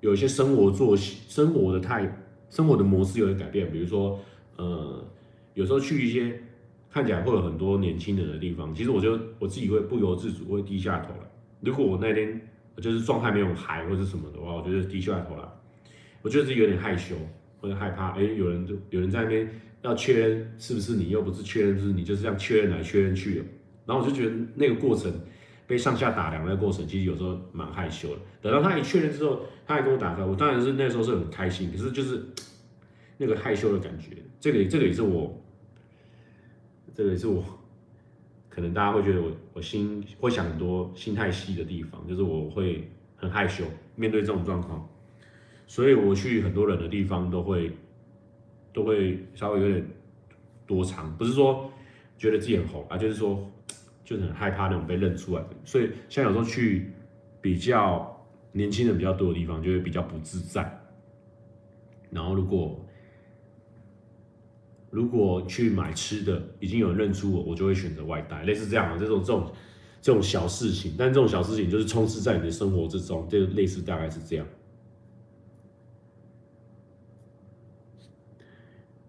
有一些生活作息、生活的态、生活的模式有点改变，比如说呃，有时候去一些看起来会有很多年轻人的地方，其实我觉得我自己会不由自主会低下头来。如果我那天就是状态没有嗨或者什么的话，我觉得低下头来，我觉得自己有点害羞。或者害怕，哎、有人就有人在那边要确认是不是你，又不是确认就是你，就是这样确认来确认去的。然后我就觉得那个过程被上下打量的过程，其实有时候蛮害羞的。等到他一确认之后，他还跟我打招呼，我当然是那时候是很开心，可是就是那个害羞的感觉，这个这个也是我，这个也是我，可能大家会觉得我我心会想很多心态细的地方，就是我会很害羞面对这种状况。所以我去很多人的地方都会，都会稍微有点多长，不是说觉得自己很红啊，就是说就很害怕那种被认出来的。所以像有时候去比较年轻人比较多的地方，就会比较不自在。然后如果如果去买吃的，已经有人认出我，我就会选择外带，类似这样这种这种这种小事情。但这种小事情就是充斥在你的生活之中，就类似大概是这样。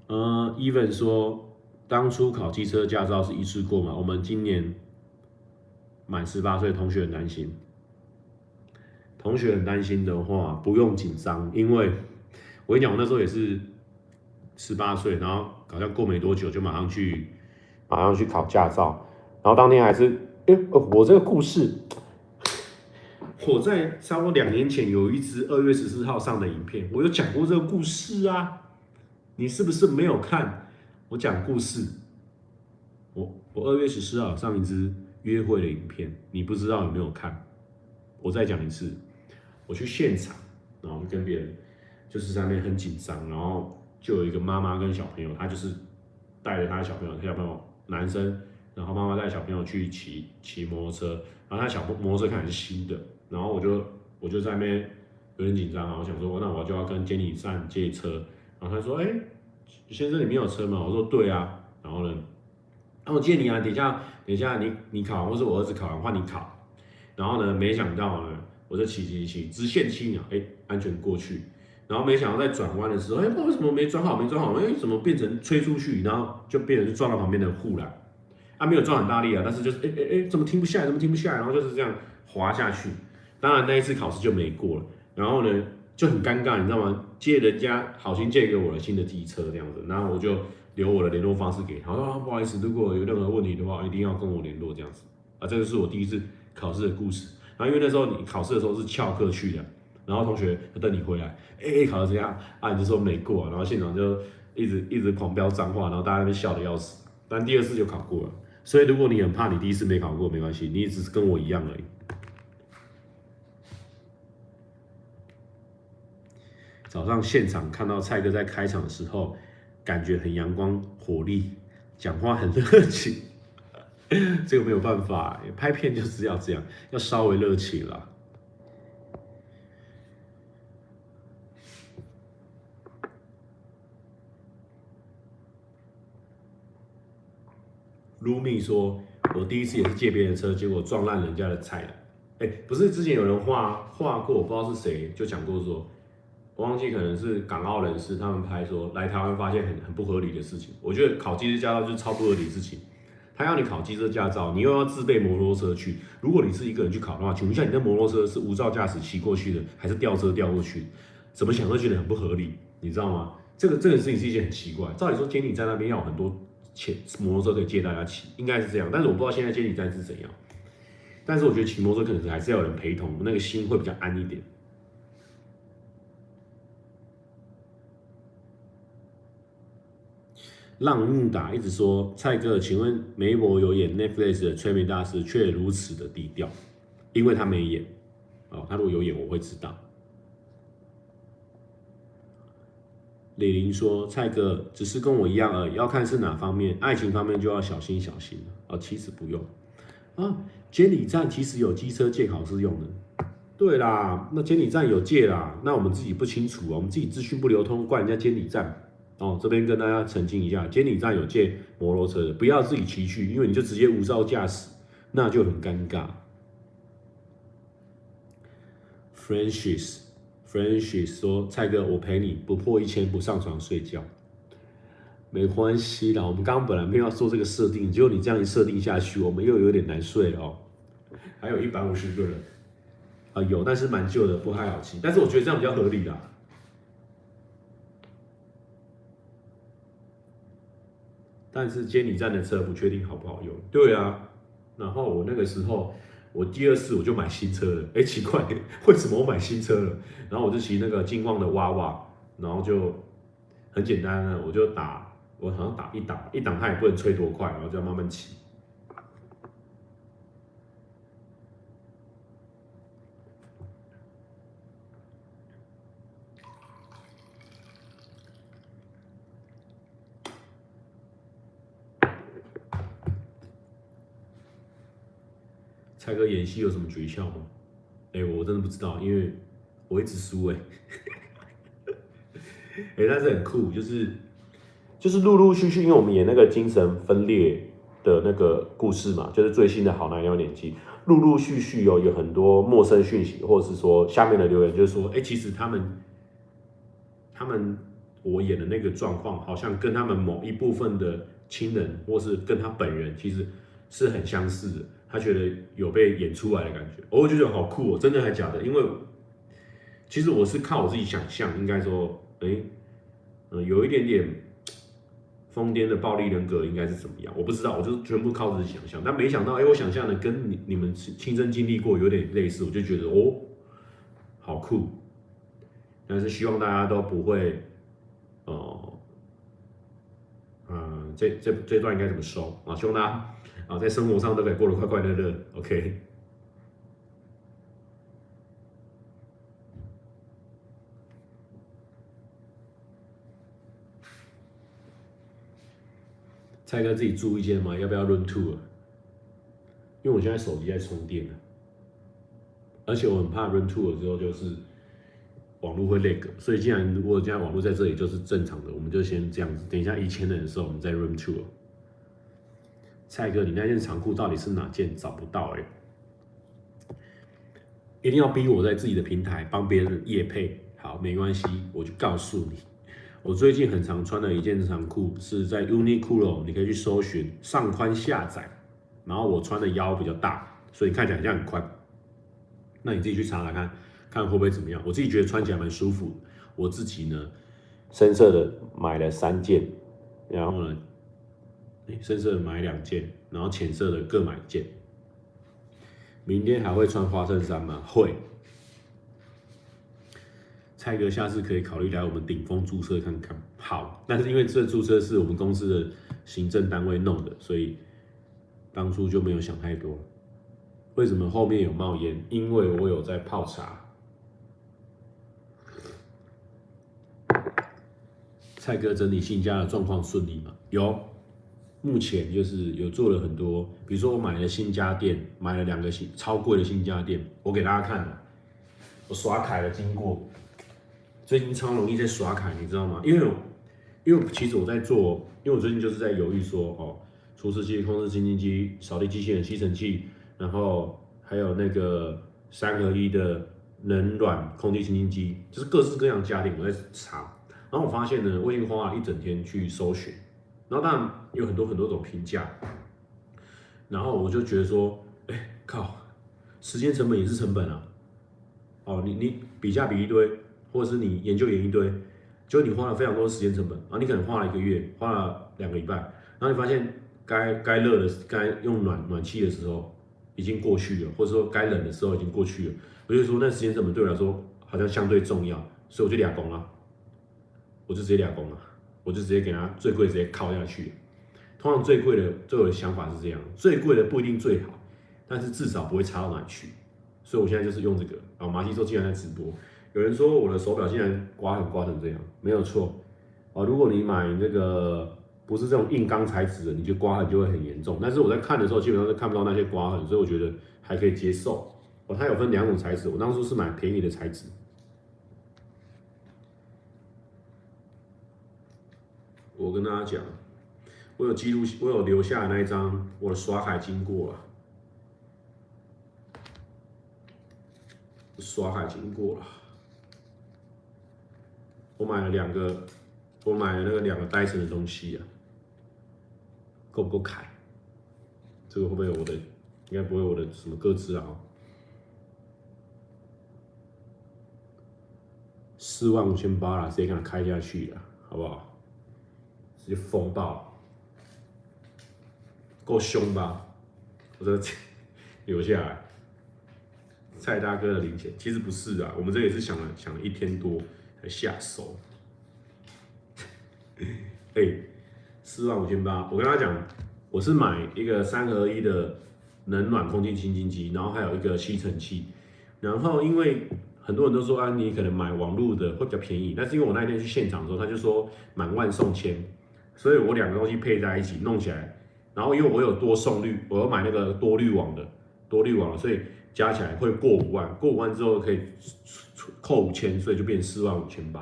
呃，Even 说，当初考机车驾照是一次过嘛？我们今年满十八岁，同学很担心。同学很担心的话，不用紧张，因为我跟你讲，我那时候也是十八岁，然后好像过没多久就马上去，马上去考驾照，然后当天还是，哎、我这个故事，我在差不多两年前有一支二月十四号上的影片，我有讲过这个故事啊。你是不是没有看我讲故事？我我二月十四号上一支约会的影片，你不知道有没有看？我再讲一次，我去现场，然后跟别人就是在那边很紧张，然后就有一个妈妈跟小朋友，他就是带着他的小朋友，他小朋友男生，然后妈妈带小朋友去骑骑摩托车，然后他小摩托车看是新的，然后我就我就在那边有点紧张啊，我想说，那我就要跟监理站借车。然后他说：“哎、先生，你没有车吗？”我说：“对啊。”然后呢，然后我借你啊，等一下，等一下你你考完，或是我儿子考完换你考。然后呢，没想到呢，我就骑骑骑，直线七秒，哎，安全过去。然后没想到在转弯的时候，哎，不知道为什么没转好，没转好，哎，怎么变成吹出去？然后就变成撞到旁边的护栏。啊，没有撞很大力啊，但是就是，哎哎哎，怎么停不下来？怎么停不下来？然后就是这样滑下去。当然那一次考试就没过了。然后呢？就很尴尬，你知道吗？借人家好心借给我的新的机车这样子，然后我就留我的联络方式给他，说，不好意思，如果有任何问题的话，一定要跟我联络这样子。啊，这个是我第一次考试的故事。然后因为那时候你考试的时候是翘课去的，然后同学要等你回来，哎、考的怎样？啊，你就说没过，然后现场就一直一直狂飙脏话，然后大家在那笑得要死。但第二次就考过了，所以如果你很怕你第一次没考过，没关系，你只是跟我一样而已。早上现场看到蔡哥在开场的时候，感觉很阳光活力，*laughs* 讲话很热情。*laughs* 这个没有办法，拍片就是要这样，要稍微热情啦。卢米说：“我第一次也是借别人的车，结果撞烂人家的菜了。”哎，不是之前有人画画过，我不知道是谁就讲过说。我忘记可能是港澳人士，他们拍说来台湾发现很很不合理的事情。我觉得考机车驾照就是超不合理的事情。他要你考机车驾照，你又要自备摩托车去。如果你是一个人去考的话，请问一下，你的摩托车是无照驾驶骑过去的，还是吊车吊过去？怎么想都觉得很不合理，你知道吗？这个这个事情是一件很奇怪。照理说监理在那边要很多钱，摩托车可以借大家骑，应该是这样。但是我不知道现在监理站是怎样。但是我觉得骑摩托车可能还是要有人陪同，那个心会比较安一点。浪木达一直说：“蔡哥，请问梅博有演 Netflix 的催眠大师，却如此的低调，因为他没演。哦，他如果有演，我会知道。”李玲说：“蔡哥只是跟我一样而已，要看是哪方面，爱情方面就要小心小心哦，其实不用啊，监理站其实有机车借考试用的。对啦，那监理站有借啦，那我们自己不清楚啊，我们自己资讯不流通，怪人家监理站。”哦，这边跟大家澄清一下，监理站有借摩托车的，不要自己骑去，因为你就直接无照驾驶，那就很尴尬。Francis，Francis 说：“蔡哥，我陪你，不破一千不上床睡觉，没关系啦。我们刚刚本来没有要做这个设定，结果你这样一设定下去，我们又有点难睡哦。还有一百五十个人啊，有，但是蛮旧的，不太好骑，但是我觉得这样比较合理啦。”但是监理站的车不确定好不好用。对啊，然后我那个时候，我第二次我就买新车了。哎，奇怪，为什么我买新车了？然后我就骑那个金旺的娃娃，然后就很简单啊，我就打，我好像打一档，一档它也不能吹多快，然后就要慢慢骑。蔡哥演戏有什么诀窍吗？哎、我真的不知道，因为我一直输哎。*laughs* 哎、但是很酷，就是就是陆陆续续，因为我们演那个精神分裂的那个故事嘛，就是最新的好男人要演技，陆陆续续有有很多陌生讯息，或者是说下面的留言，就是说，哎、其实他们他们我演的那个状况，好像跟他们某一部分的亲人，或是跟他本人，其实是很相似的。他觉得有被演出来的感觉，我就觉得好酷哦，真的还假的？因为其实我是靠我自己想象，应该说，哎、嗯，有一点点疯癫的暴力人格应该是怎么样？我不知道，我就全部靠自己想象。但没想到，哎、我想象的跟你你们亲身经历过有点类似，我就觉得哦，好酷。但是希望大家都不会，哦、嗯、呃，这这这段应该怎么收啊？希望大家。啊，在生活上都可以过得快快乐乐，OK。蔡哥自己租一间吗？要不要 Room Two？因为我现在手机在充电，而且我很怕 Room Two 之后就是网络会 lag，所以既然如果现在网络在这里就是正常的，我们就先这样子。等一下一千人的时候，我们再 room tour。蔡哥，你那件长裤到底是哪件？找不到哎、欸，一定要逼我在自己的平台帮别人业配。好，没关系，我就告诉你，我最近很常穿的一件长裤是在 Uniqlo，你可以去搜寻上宽下窄，然后我穿的腰比较大，所以看起来像很宽。那你自己去查查看，看会不会怎么样？我自己觉得穿起来蛮舒服。我自己呢，深色的买了三件，然后呢。深色的买两件，然后浅色的各买一件。明天还会穿花衬衫吗？会。蔡哥，下次可以考虑来我们顶峰注册看看。好，但是因为这注册是我们公司的行政单位弄的，所以当初就没有想太多。为什么后面有冒烟？因为我有在泡茶。蔡哥，整理新家的状况顺利吗？有。目前就是有做了很多，比如说我买了新家电，买了两个新超贵的新家电，我给大家看了，我刷卡的经过，最近超容易在刷卡，你知道吗？因为因为其实我在做，因为我最近就是在犹豫说，哦，除湿机、空气清新机、扫地机器人、吸尘器，然后还有那个三合一的冷暖空气清新机，就是各式各样家电，我在查，然后我发现呢，我已经花了一整天去搜寻。然后当然有很多很多种评价，然后我就觉得说，哎靠，时间成本也是成本啊。哦，你你比价比一堆，或者是你研究研一堆，就你花了非常多的时间成本，然后你可能花了一个月，花了两个礼拜，然后你发现该该热的该用暖暖气的时候已经过去了，或者说该冷的时候已经过去了，我就说那时间成本对我来说好像相对重要，所以我就俩工了，我就直接俩工了。我就直接给他最贵，直接靠下去。通常最贵的，对我的想法是这样：最贵的不一定最好，但是至少不会差到哪去。所以我现在就是用这个。啊，麻吉说竟然在直播，有人说我的手表竟然刮痕刮成这样，没有错。啊，如果你买那个不是这种硬钢材质的，你就刮痕就会很严重。但是我在看的时候，基本上是看不到那些刮痕，所以我觉得还可以接受。哦，它有分两种材质，我当初是买便宜的材质。我跟大家讲，我有记录，我有留下的那一张我的刷卡经过了，刷卡经过了。我买了两个，我买了那个两个戴森的东西啊，够不够凯？这个会不会有我的？应该不会有我的什么个资啊？四万五千八了，直接给它开下去了，好不好？直接疯爆，够凶吧？我说留下来，蔡大哥的零钱，其实不是啊，我们这也是想了想了一天多才下手。哎、四万五千八，我跟他讲，我是买一个三合一的冷暖空气清新机，然后还有一个吸尘器，然后因为很多人都说啊，你可能买网络的会比较便宜，但是因为我那天去现场的时候，他就说满万送千。所以我两个东西配在一起弄起来，然后因为我有多送滤，我要买那个多滤网的，多滤网了，所以加起来会过五万，过五万之后可以扣五千，所以就变四万五千八。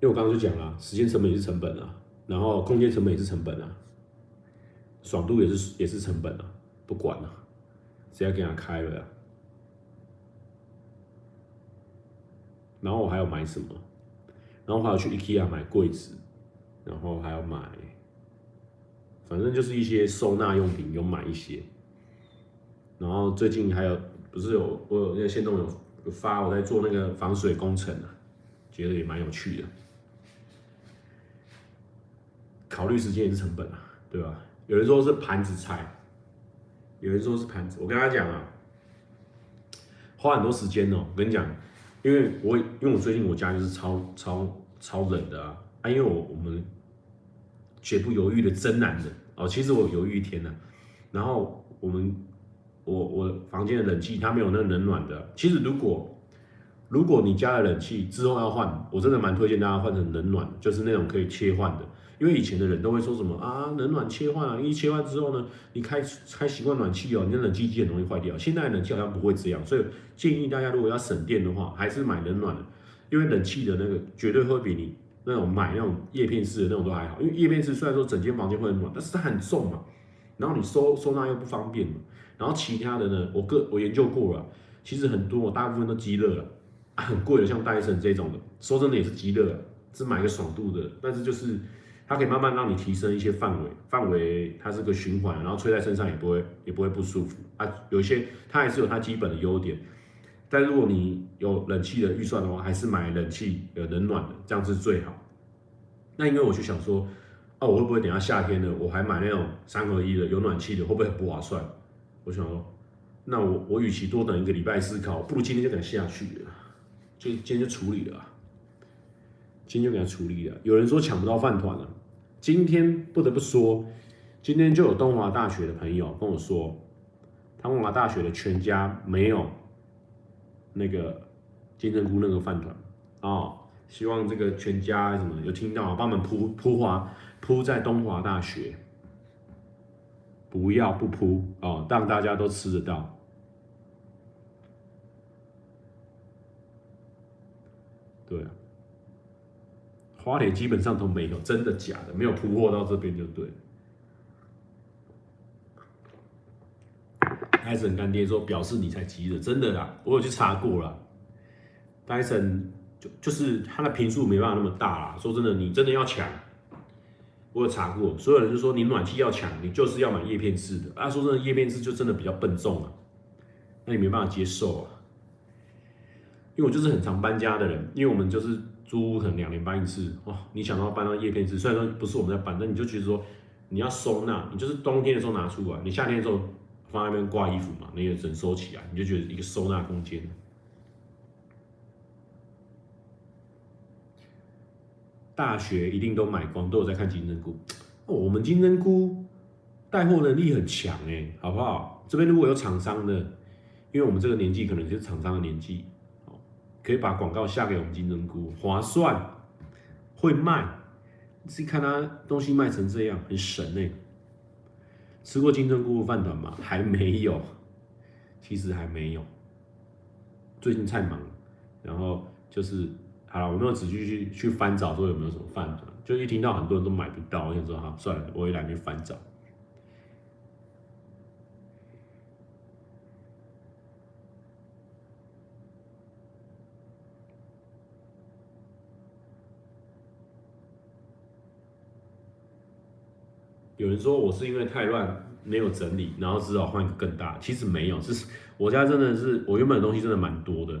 因为我刚刚就讲了，时间成本也是成本啊，然后空间成本也是成本啊，爽度也是也是成本啊，不管了，谁要给他开了呀？然后我还要买什么？然后还要去 IKEA 买柜子，然后还要买，反正就是一些收纳用品，有买一些。然后最近还有不是有我有那个限动有发我在做那个防水工程啊，觉得也蛮有趣的。考虑时间也是成本啊，对吧？有人说是盘子菜，有人说是盘子。我跟他讲啊，花很多时间哦。我跟你讲，因为我因为我最近我家就是超超超冷的啊啊！因为我我们绝不犹豫的真男人哦，其实我犹豫一天呢。然后我们我我房间的冷气它没有那个冷暖的。其实如果如果你家的冷气之后要换，我真的蛮推荐大家换成冷暖，就是那种可以切换的。因为以前的人都会说什么啊，冷暖切换啊，一切换之后呢，你开开习惯暖气哦，你的冷气机很容易坏掉。现在冷气好像不会这样，所以建议大家如果要省电的话，还是买冷暖的，因为冷气的那个绝对会比你那种买那种叶片式的那种都还好。因为叶片式虽然说整间房间会很暖，但是它很重嘛，然后你收收纳又不方便嘛。然后其他的呢，我个我研究过了，其实很多大部分都积热了，很贵的，像戴森这种的，说真的也是积热，是买个爽度的，但是就是。它可以慢慢让你提升一些范围，范围它是个循环，然后吹在身上也不会也不会不舒服啊。有一些它还是有它基本的优点，但如果你有冷气的预算的话，还是买冷气有冷暖的，这样是最好。那因为我就想说，哦，我会不会等下夏天了？我还买那种三合一的有暖气的，会不会很不划算？我想说，那我我与其多等一个礼拜思考，不如今天就给它下去了，就今天就处理了。今天就给它处理了。有人说抢不到饭团了，今天不得不说，今天就有东华大学的朋友跟我说，东华大学的全家没有那个金针菇那个饭团啊。希望这个全家什么有听到，帮我们铺铺华铺在东华大学，不要不铺哦，让大家都吃得到。对啊。花莲基本上都没有，真的假的？没有铺货到这边就对。戴森干爹说表示你才急的，真的啦，我有去查过了。戴森就就是它的坪数没办法那么大啦。说真的，你真的要抢，我有查过，所有人就说你暖气要抢，你就是要买叶片式的。啊，说真的，叶片式就真的比较笨重啊，那你没办法接受啊。因为我就是很常搬家的人，因为我们就是。租屋可能两年搬一次，哦！你想到搬到叶片式，虽然说不是我们在搬，但你就觉得说你要收纳，你就是冬天的时候拿出来，你夏天的时候放在那边挂衣服嘛，你也只能收起来，你就觉得一个收纳空间。大学一定都买光，都有在看金针菇。我们金针菇带货能力很强哎，好不好？这边如果有厂商的，因为我们这个年纪可能就是厂商的年纪。可以把广告下给我们金针菇，划算，会卖。你自己看他东西卖成这样，很神呢。吃过金针菇饭团吗？还没有，其实还没有。最近太忙，然后就是好了，我没有仔细去去翻找说有没有什么饭团，就一听到很多人都买不到，我想说好算了，我也懒得翻找。有人说我是因为太乱没有整理，然后只好换一个更大。其实没有，是我家真的是我原本的东西真的蛮多的。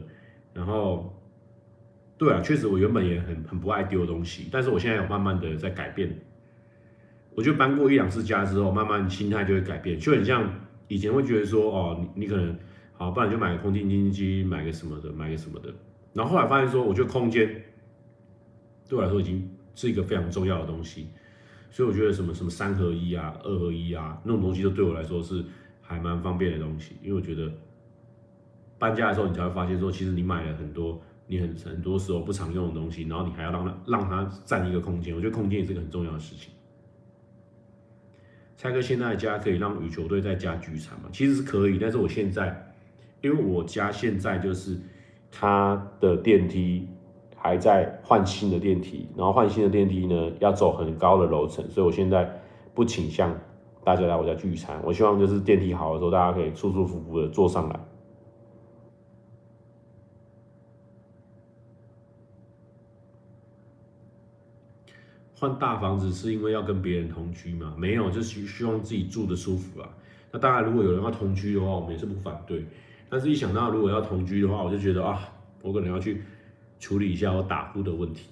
然后，对啊，确实我原本也很很不爱丢东西，但是我现在有慢慢的在改变。我就搬过一两次家之后，慢慢心态就会改变，就很像以前会觉得说哦，你你可能好，不然就买个空气清新机，买个什么的，买个什么的。然后后来发现说，我觉得空间对我来说已经是一个非常重要的东西。所以我觉得什么什么三合一啊、二合一啊那种东西，都对我来说是还蛮方便的东西。因为我觉得搬家的时候，你才会发现说，其实你买了很多你很很多时候不常用的东西，然后你还要让它让它占一个空间。我觉得空间也是个很重要的事情。蔡哥现在的家可以让羽球队在家聚餐吗？其实是可以，但是我现在，因为我家现在就是他的电梯还在换新的电梯，然后换新的电梯呢要走很高的楼层，所以我现在不倾向大家来我家聚餐。我希望就是电梯好的时候，大家可以舒舒服服的坐上来。换大房子是因为要跟别人同居吗？没有，就是希望自己住的舒服啊。那当然，如果有人要同居的话，我们也是不反对。但是，一想到如果要同居的话，我就觉得啊，我可能要去处理一下我打呼的问题，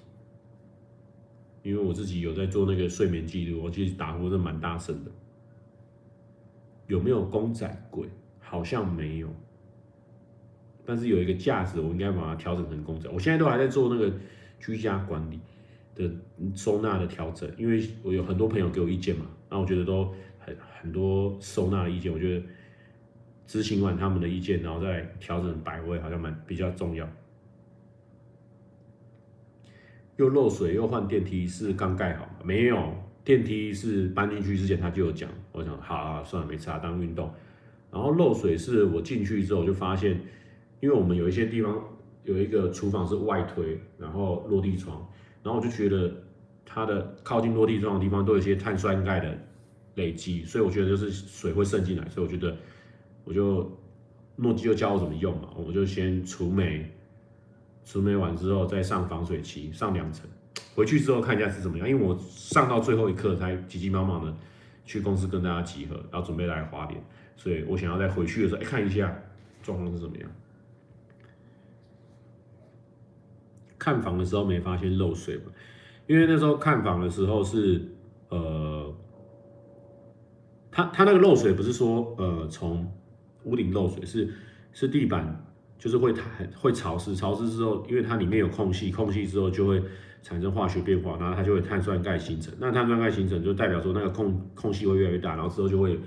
因为我自己有在做那个睡眠记录，我其实打呼是蛮大声的。有没有公仔柜？好像没有，但是有一个架子，我应该把它调整成公仔。我现在都还在做那个居家管理。的收纳的调整，因为我有很多朋友给我意见嘛，那我觉得都很很多收纳的意见，我觉得执行完他们的意见，然后再调整摆位，好像蛮比较重要。又漏水又换电梯是刚盖好吗？没有，电梯是搬进去之前他就有讲，我想好啊，算了没差，当运动。然后漏水是我进去之后就发现，因为我们有一些地方有一个厨房是外推，然后落地窗。然后我就觉得它的靠近落地窗的地方都有一些碳酸钙的累积，所以我觉得就是水会渗进来，所以我觉得我就诺基就教我怎么用嘛，我就先除霉，除霉完之后再上防水漆，上两层，回去之后看一下是怎么样，因为我上到最后一刻才急急忙忙的去公司跟大家集合，然后准备来花莲，所以我想要在回去的时候，哎，看一下状况是怎么样。看房的时候没发现漏水嘛？因为那时候看房的时候是，呃，它它那个漏水不是说呃从屋顶漏水，是是地板就是会会潮湿，潮湿之后，因为它里面有空隙，空隙之后就会产生化学变化，然后它就会碳酸钙形成。那碳酸钙形成就代表说那个空空隙会越来越大，然后之后就会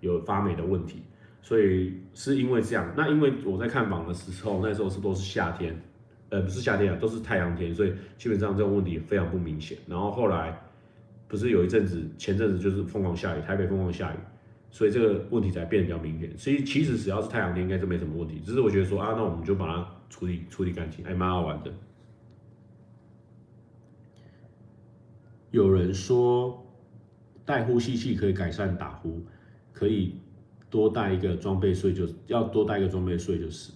有发霉的问题。所以是因为这样。那因为我在看房的时候，那时候是都是夏天。呃，不是夏天啊，都是太阳天，所以基本上这种问题非常不明显。然后后来不是有一阵子，前阵子就是疯狂下雨，台北疯狂下雨，所以这个问题才变得比较明显。所以其实只要是太阳天，应该是没什么问题。只是我觉得说啊，那我们就把它处理处理干净，还蛮好玩的。有人说带呼吸器可以改善打呼，可以多带一个装备睡，就要多带一个装备睡就是。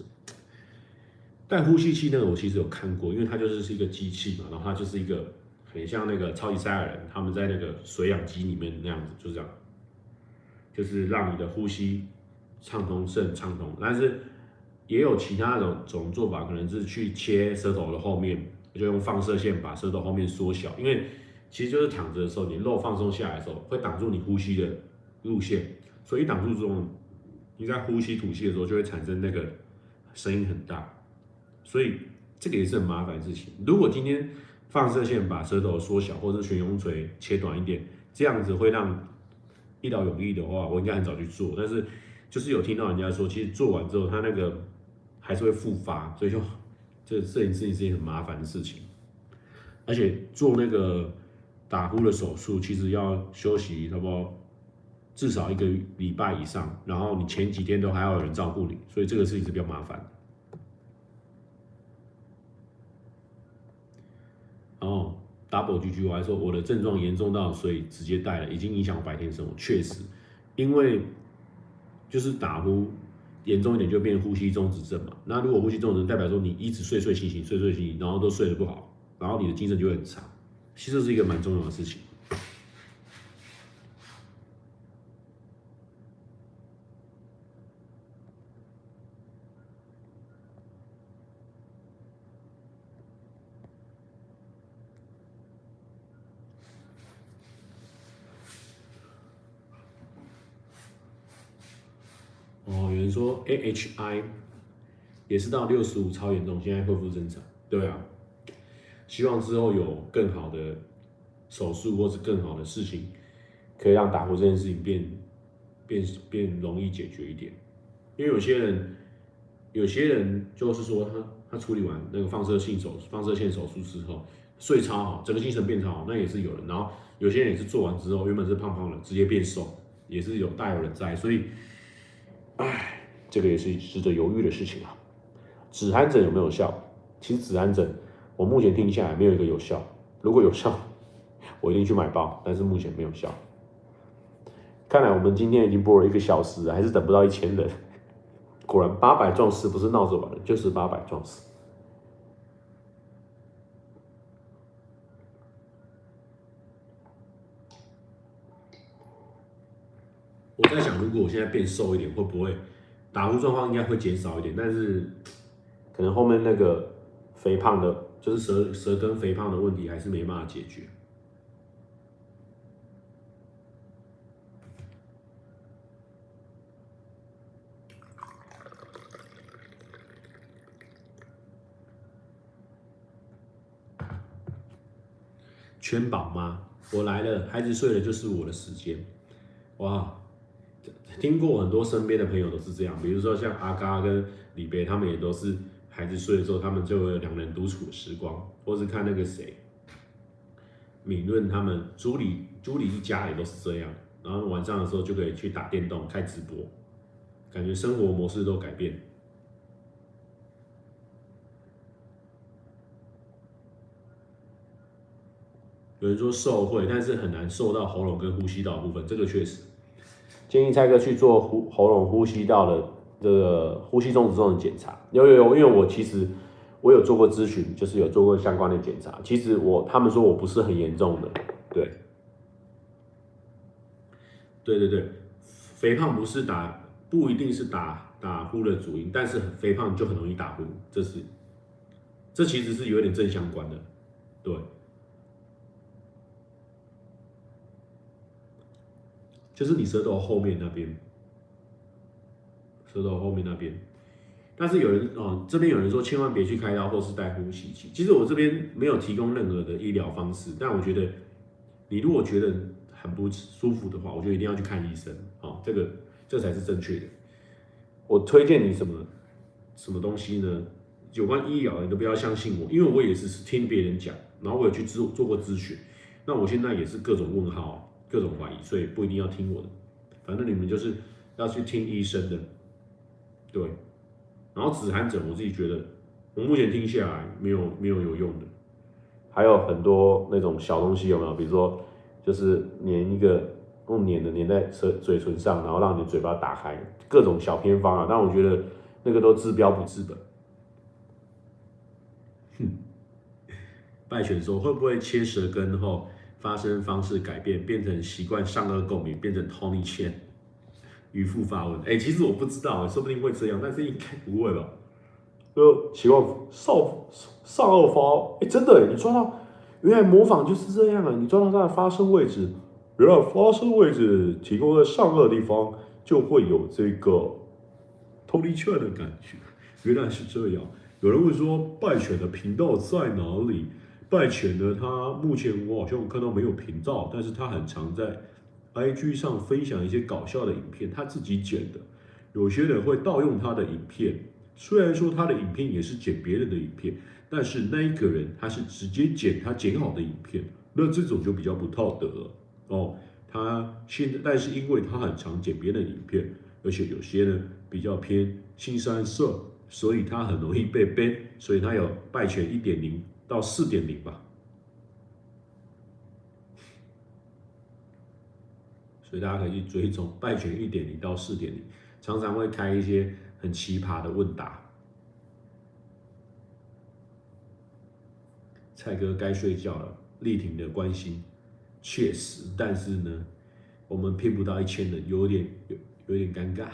但呼吸器那个我其实有看过，因为它就是是一个机器嘛，然后它就是一个很像那个超级赛亚人他们在那个水氧机里面那样子，就是这样，就是让你的呼吸畅通是很畅通。但是也有其他种种做法，可能是去切舌头的后面，就用放射线把舌头后面缩小，因为其实就是躺着的时候，你肉放松下来的时候会挡住你呼吸的路线，所以挡住之后，你在呼吸吐气的时候就会产生那个声音很大。所以这个也是很麻烦的事情。如果今天放射线把舌头缩小，或者悬雍垂切短一点，这样子会让一劳永逸的话，我应该很早去做。但是就是有听到人家说，其实做完之后，他那个还是会复发，所以就这这件事情是一件很麻烦的事情。而且做那个打呼的手术，其实要休息差不多至少一个礼拜以上，然后你前几天都还要有人照顾你，所以这个事情是比较麻烦。然后 double G G Y 说我的症状严重到所以直接带了，已经影响我白天生活。确实，因为就是打呼严重一点就变呼吸中止症嘛。那如果呼吸中止症代表说你一直睡睡醒醒睡睡醒醒，然后都睡得不好，然后你的精神就会很差。其实是一个蛮重要的事情。说 AHI 也是到六十五超严重，现在恢复正常。对啊，希望之后有更好的手术或是更好的事情，可以让打呼这件事情变变变容易解决一点。因为有些人有些人就是说他他处理完那个放射性手放射线手术之后睡超好，整个精神变超好，那也是有人。然后有些人也是做完之后原本是胖胖的，直接变瘦，也是有大有人在，所以，唉，这个也是值得犹豫的事情啊。止鼾枕有没有效？其实止鼾枕我目前听下来没有一个有效，如果有效，*laughs* 我一定去买包，但是目前没有效。看来我们今天已经播了一个小时，还是等不到一千人。*laughs* 果然八百壮士不是闹着玩的，就是八百壮士。我在想，如果我现在变瘦一点，会不会打呼状况应该会减少一点？但是可能后面那个肥胖的，就是舌舌根肥胖的问题，还是没办法解决。全宝妈？我来了，孩子睡了就是我的时间。哇，听过很多身边的朋友都是这样，比如说像阿嘎跟李贝，他们也都是孩子睡的时候，他们就会有两人独处的时光，或是看那个谁，敏润他们，朱莉朱莉一家也都是这样，然后晚上的时候就可以去打电动、开直播，感觉生活模式都改变。有人说瘦会，但是很难瘦到喉咙跟呼吸道部分，这个确实建议蔡哥去做呼喉咙呼吸道的这个呼吸中止症的检查。有有有，因为我其实我有做过咨询，就是有做过相关的检查。其实我他们说我不是很严重的，对，对对对，肥胖不是打不一定是打打呼的主因，但是肥胖就很容易打呼，这是这其实是有点正相关的，对。就是你舌头后面那边，舌头后面那边，但是有人哦，这边有人说千万别去开刀或是戴呼吸器。其实我这边没有提供任何的医疗方式，但我觉得你如果觉得很不舒服的话，我就一定要去看医生哦，这个这才是正确的。我推荐你什么什么东西呢？有关医疗你都不要相信我，因为我也是听别人讲，然后我有去做做过咨询，那我现在也是各种问号。各种怀疑，所以不一定要听我的，反正你们就是要去听医生的，对。然后止鼾枕，我自己觉得，我目前听下来没有没有有用的，还有很多那种小东西有没有？比如说，就是粘一个用粘的粘在嘴嘴唇上，然后让你嘴巴打开，各种小偏方啊。但我觉得那个都治标不治本。哼，败犬说会不会切舌根后？发声方式改变，变成习惯上颚共鸣，变成 Tony Chen 渔夫发问。哎、其实我不知道，说不定会这样，但是应该不会吧？呃，习惯上上颚发，哎、欸，真的，你抓到，原来模仿就是这样啊！你抓到它的发声位置，原来发声位置提供在上颚的地方，就会有这个 Tony Chen 的感觉。原来是这样。有人会说，败犬的频道在哪里？拜犬呢？他目前我好像看到没有频道，但是他很常在 IG 上分享一些搞笑的影片，他自己剪的。有些人会盗用他的影片，虽然说他的影片也是剪别人的影片，但是那一个人他是直接剪他剪好的影片，那这种就比较不道德了哦。他现在，但是因为他很常剪别人的影片，而且有些呢比较偏腥膻色，所以他很容易被 ban，所以他有败犬一点零。到四点零吧，所以大家可以去追踪败犬一点零到四点零，常常会开一些很奇葩的问答。蔡哥该睡觉了，力挺的关心，确实，但是呢，我们骗不到一千人，有点有有点尴尬。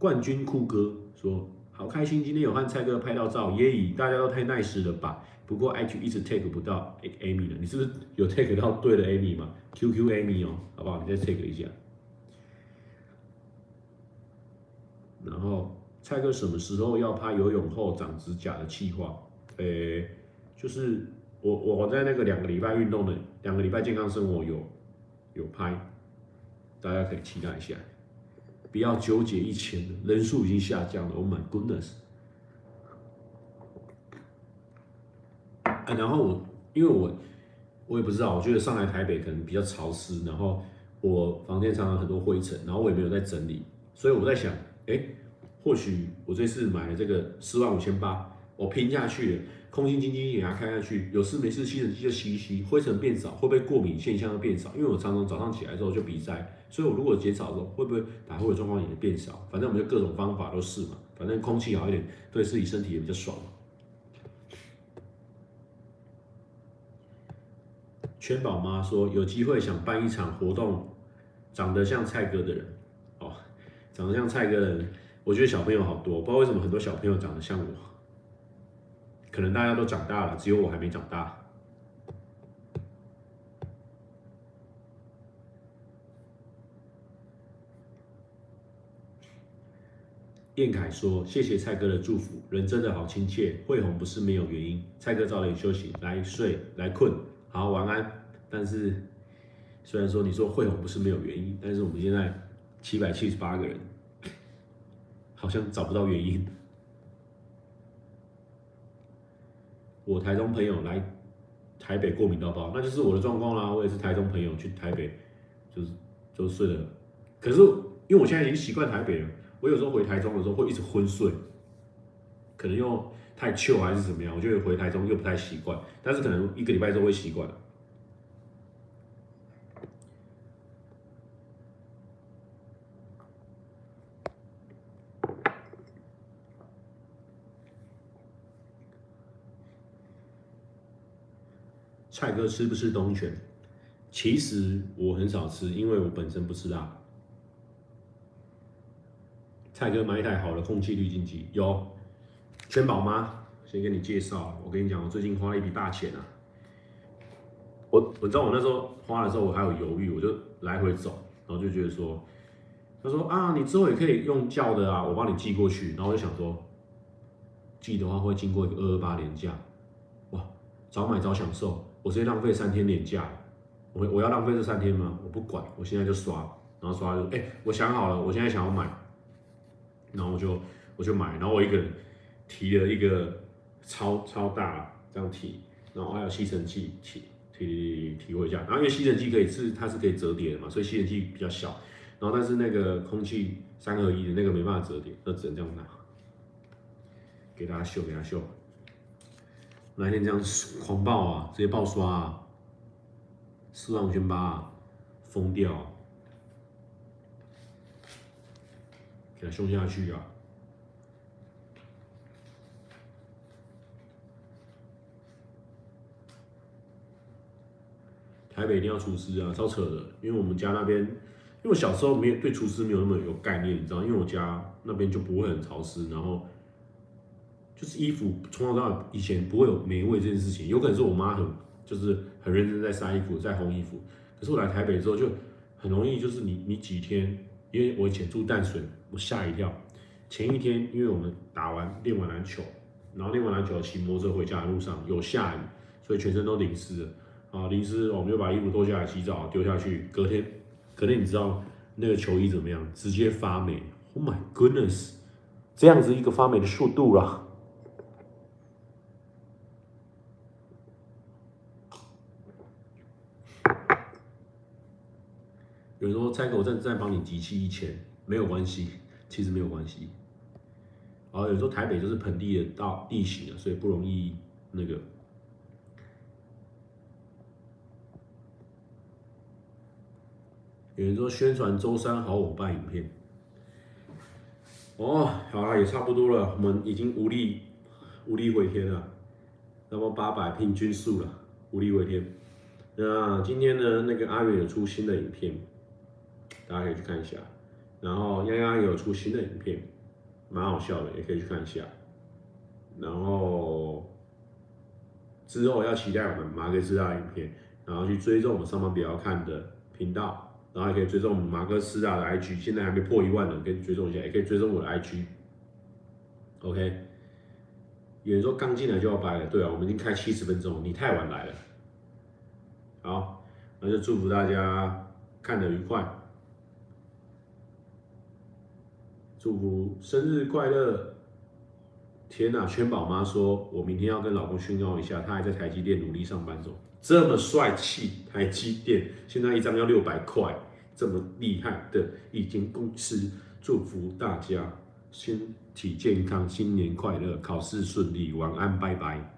冠军酷哥说。好开心，今天有和蔡哥拍到照，耶咦，大家都太 nice 了吧？不过 IG 一直 take 不到 Amy 了，你是不是有 take 到对的 Amy 吗？QQ Amy 哦，好不好？你再 take 一下。然后蔡哥什么时候要拍游泳后长指甲的计划？诶，就是我我在那个两个礼拜运动的两个礼拜健康生活有有拍，大家可以期待一下。不要纠结一千，人数已经下降了。Oh my goodness！然后我因为我我也不知道，我觉得上来台北可能比较潮湿，然后我房间常常很多灰尘，然后我也没有在整理，所以我在想，哎，或许我这次买了这个四万五千八，我拼下去了，空气清新机给它开下去，有事没事吸尘机就吸一吸，灰尘变少，会不会过敏现象变少？因为我常常早上起来之后就鼻塞，所以我如果减少的时候，会不会打呼的状况也变少？反正我们就各种方法都试嘛，反正空气好一点，对自己身体也比较爽。圈宝妈说有机会想办一场活动。长得像蔡哥的人，哦，长得像蔡哥的人，我觉得小朋友好多，不知道为什么很多小朋友长得像我，可能大家都长大了，只有我还没长大。燕凯说：“谢谢蔡哥的祝福，人真的好亲切，会红不是没有原因。蔡哥早点休息，来睡，来困，好，晚安。但是。”虽然说你说会红不是没有原因，但是我们现在七百七十八个人，好像找不到原因。我台中朋友来台北过敏到爆，那就是我的状况啦。我也是台中朋友去台北，就是就睡了。可是因为我现在已经习惯台北了，我有时候回台中的时候会一直昏睡，可能又太糗还是怎么样，我觉得回台中又不太习惯。但是可能一个礼拜之后会习惯了。蔡哥吃不吃东泉？其实我很少吃，因为我本身不吃辣。蔡哥买一台好的空气滤净机，有圈宝吗？先给你介绍。我跟你讲，我最近花了一笔大钱啊。我我知道我那时候花的时候，我还有犹豫，我就来回走，然后就觉得说，他说啊，你之后也可以用叫的啊，我帮你寄过去。然后我就想说，寄的话会经过一个二二八连假，哇，早买早享受。我直接浪费三天年假，我我要浪费这三天吗？我不管，我现在就刷，然后刷就哎、我想好了，我现在想要买，然后我就我就买，然后我一个人提了一个超超大这样提，然后还有吸尘器提提提提回家，然后因为吸尘器可以是它是可以折叠的嘛，所以吸尘器比较小，然后但是那个空气三合一的那个没办法折叠，那只能这样拿，给大家秀给大家秀。哪天这样狂暴啊，直接爆刷啊，四万五千八啊，疯掉啊，给它凶下去啊！台北一定要厨师啊，超扯的，因为我们家那边，因为我小时候没有对厨师没有那么有概念，你知道，因为我家那边就不会很潮湿，然后。衣服从小到大以前不会有霉味这件事情，有可能是我妈很就是很认真在晒衣服，在烘衣服。可是我来台北之后就很容易，就是你你几天，因为我以前住淡水，我吓一跳。前一天因为我们打完练完篮球，然后练完篮球骑摩托车回家的路上有下雨，所以全身都淋湿了。啊，淋湿我们就把衣服脱下来洗澡丢下去。隔天隔天你知道那个球衣怎么样？直接发霉。Oh my goodness，这样子一个发霉的速度啦。有人说蔡哥，我再再帮你集气一千，没有关系，其实没有关系。然后有时候台北就是盆地的到地形啊，所以不容易那个。有人说宣传周三好伙伴影片，哦，好了，也差不多了，我们已经无力无力回天了，那么八百平均数了，无力回天。那今天呢，那个阿远有出新的影片。大家可以去看一下，然后丫丫有出新的影片，蛮好笑的，也可以去看一下。然后之后要期待我们马哥斯达影片，然后去追踪我们上班比较看的频道，然后也可以追踪我们马哥斯达的 IG，现在还没破一万呢，可以追踪一下，也可以追踪我的 IG。OK，有人说刚进来就要掰了，对啊，我们已经开七十分钟，你太晚来了。好，那就祝福大家看得愉快。祝福生日快乐！天呐，圈宝妈说，我明天要跟老公炫耀一下，他还在台积电努力上班中，这么帅气！台积电现在一张要六百块，这么厉害的一间公司，祝福大家身体健康，新年快乐，考试顺利，晚安，拜拜。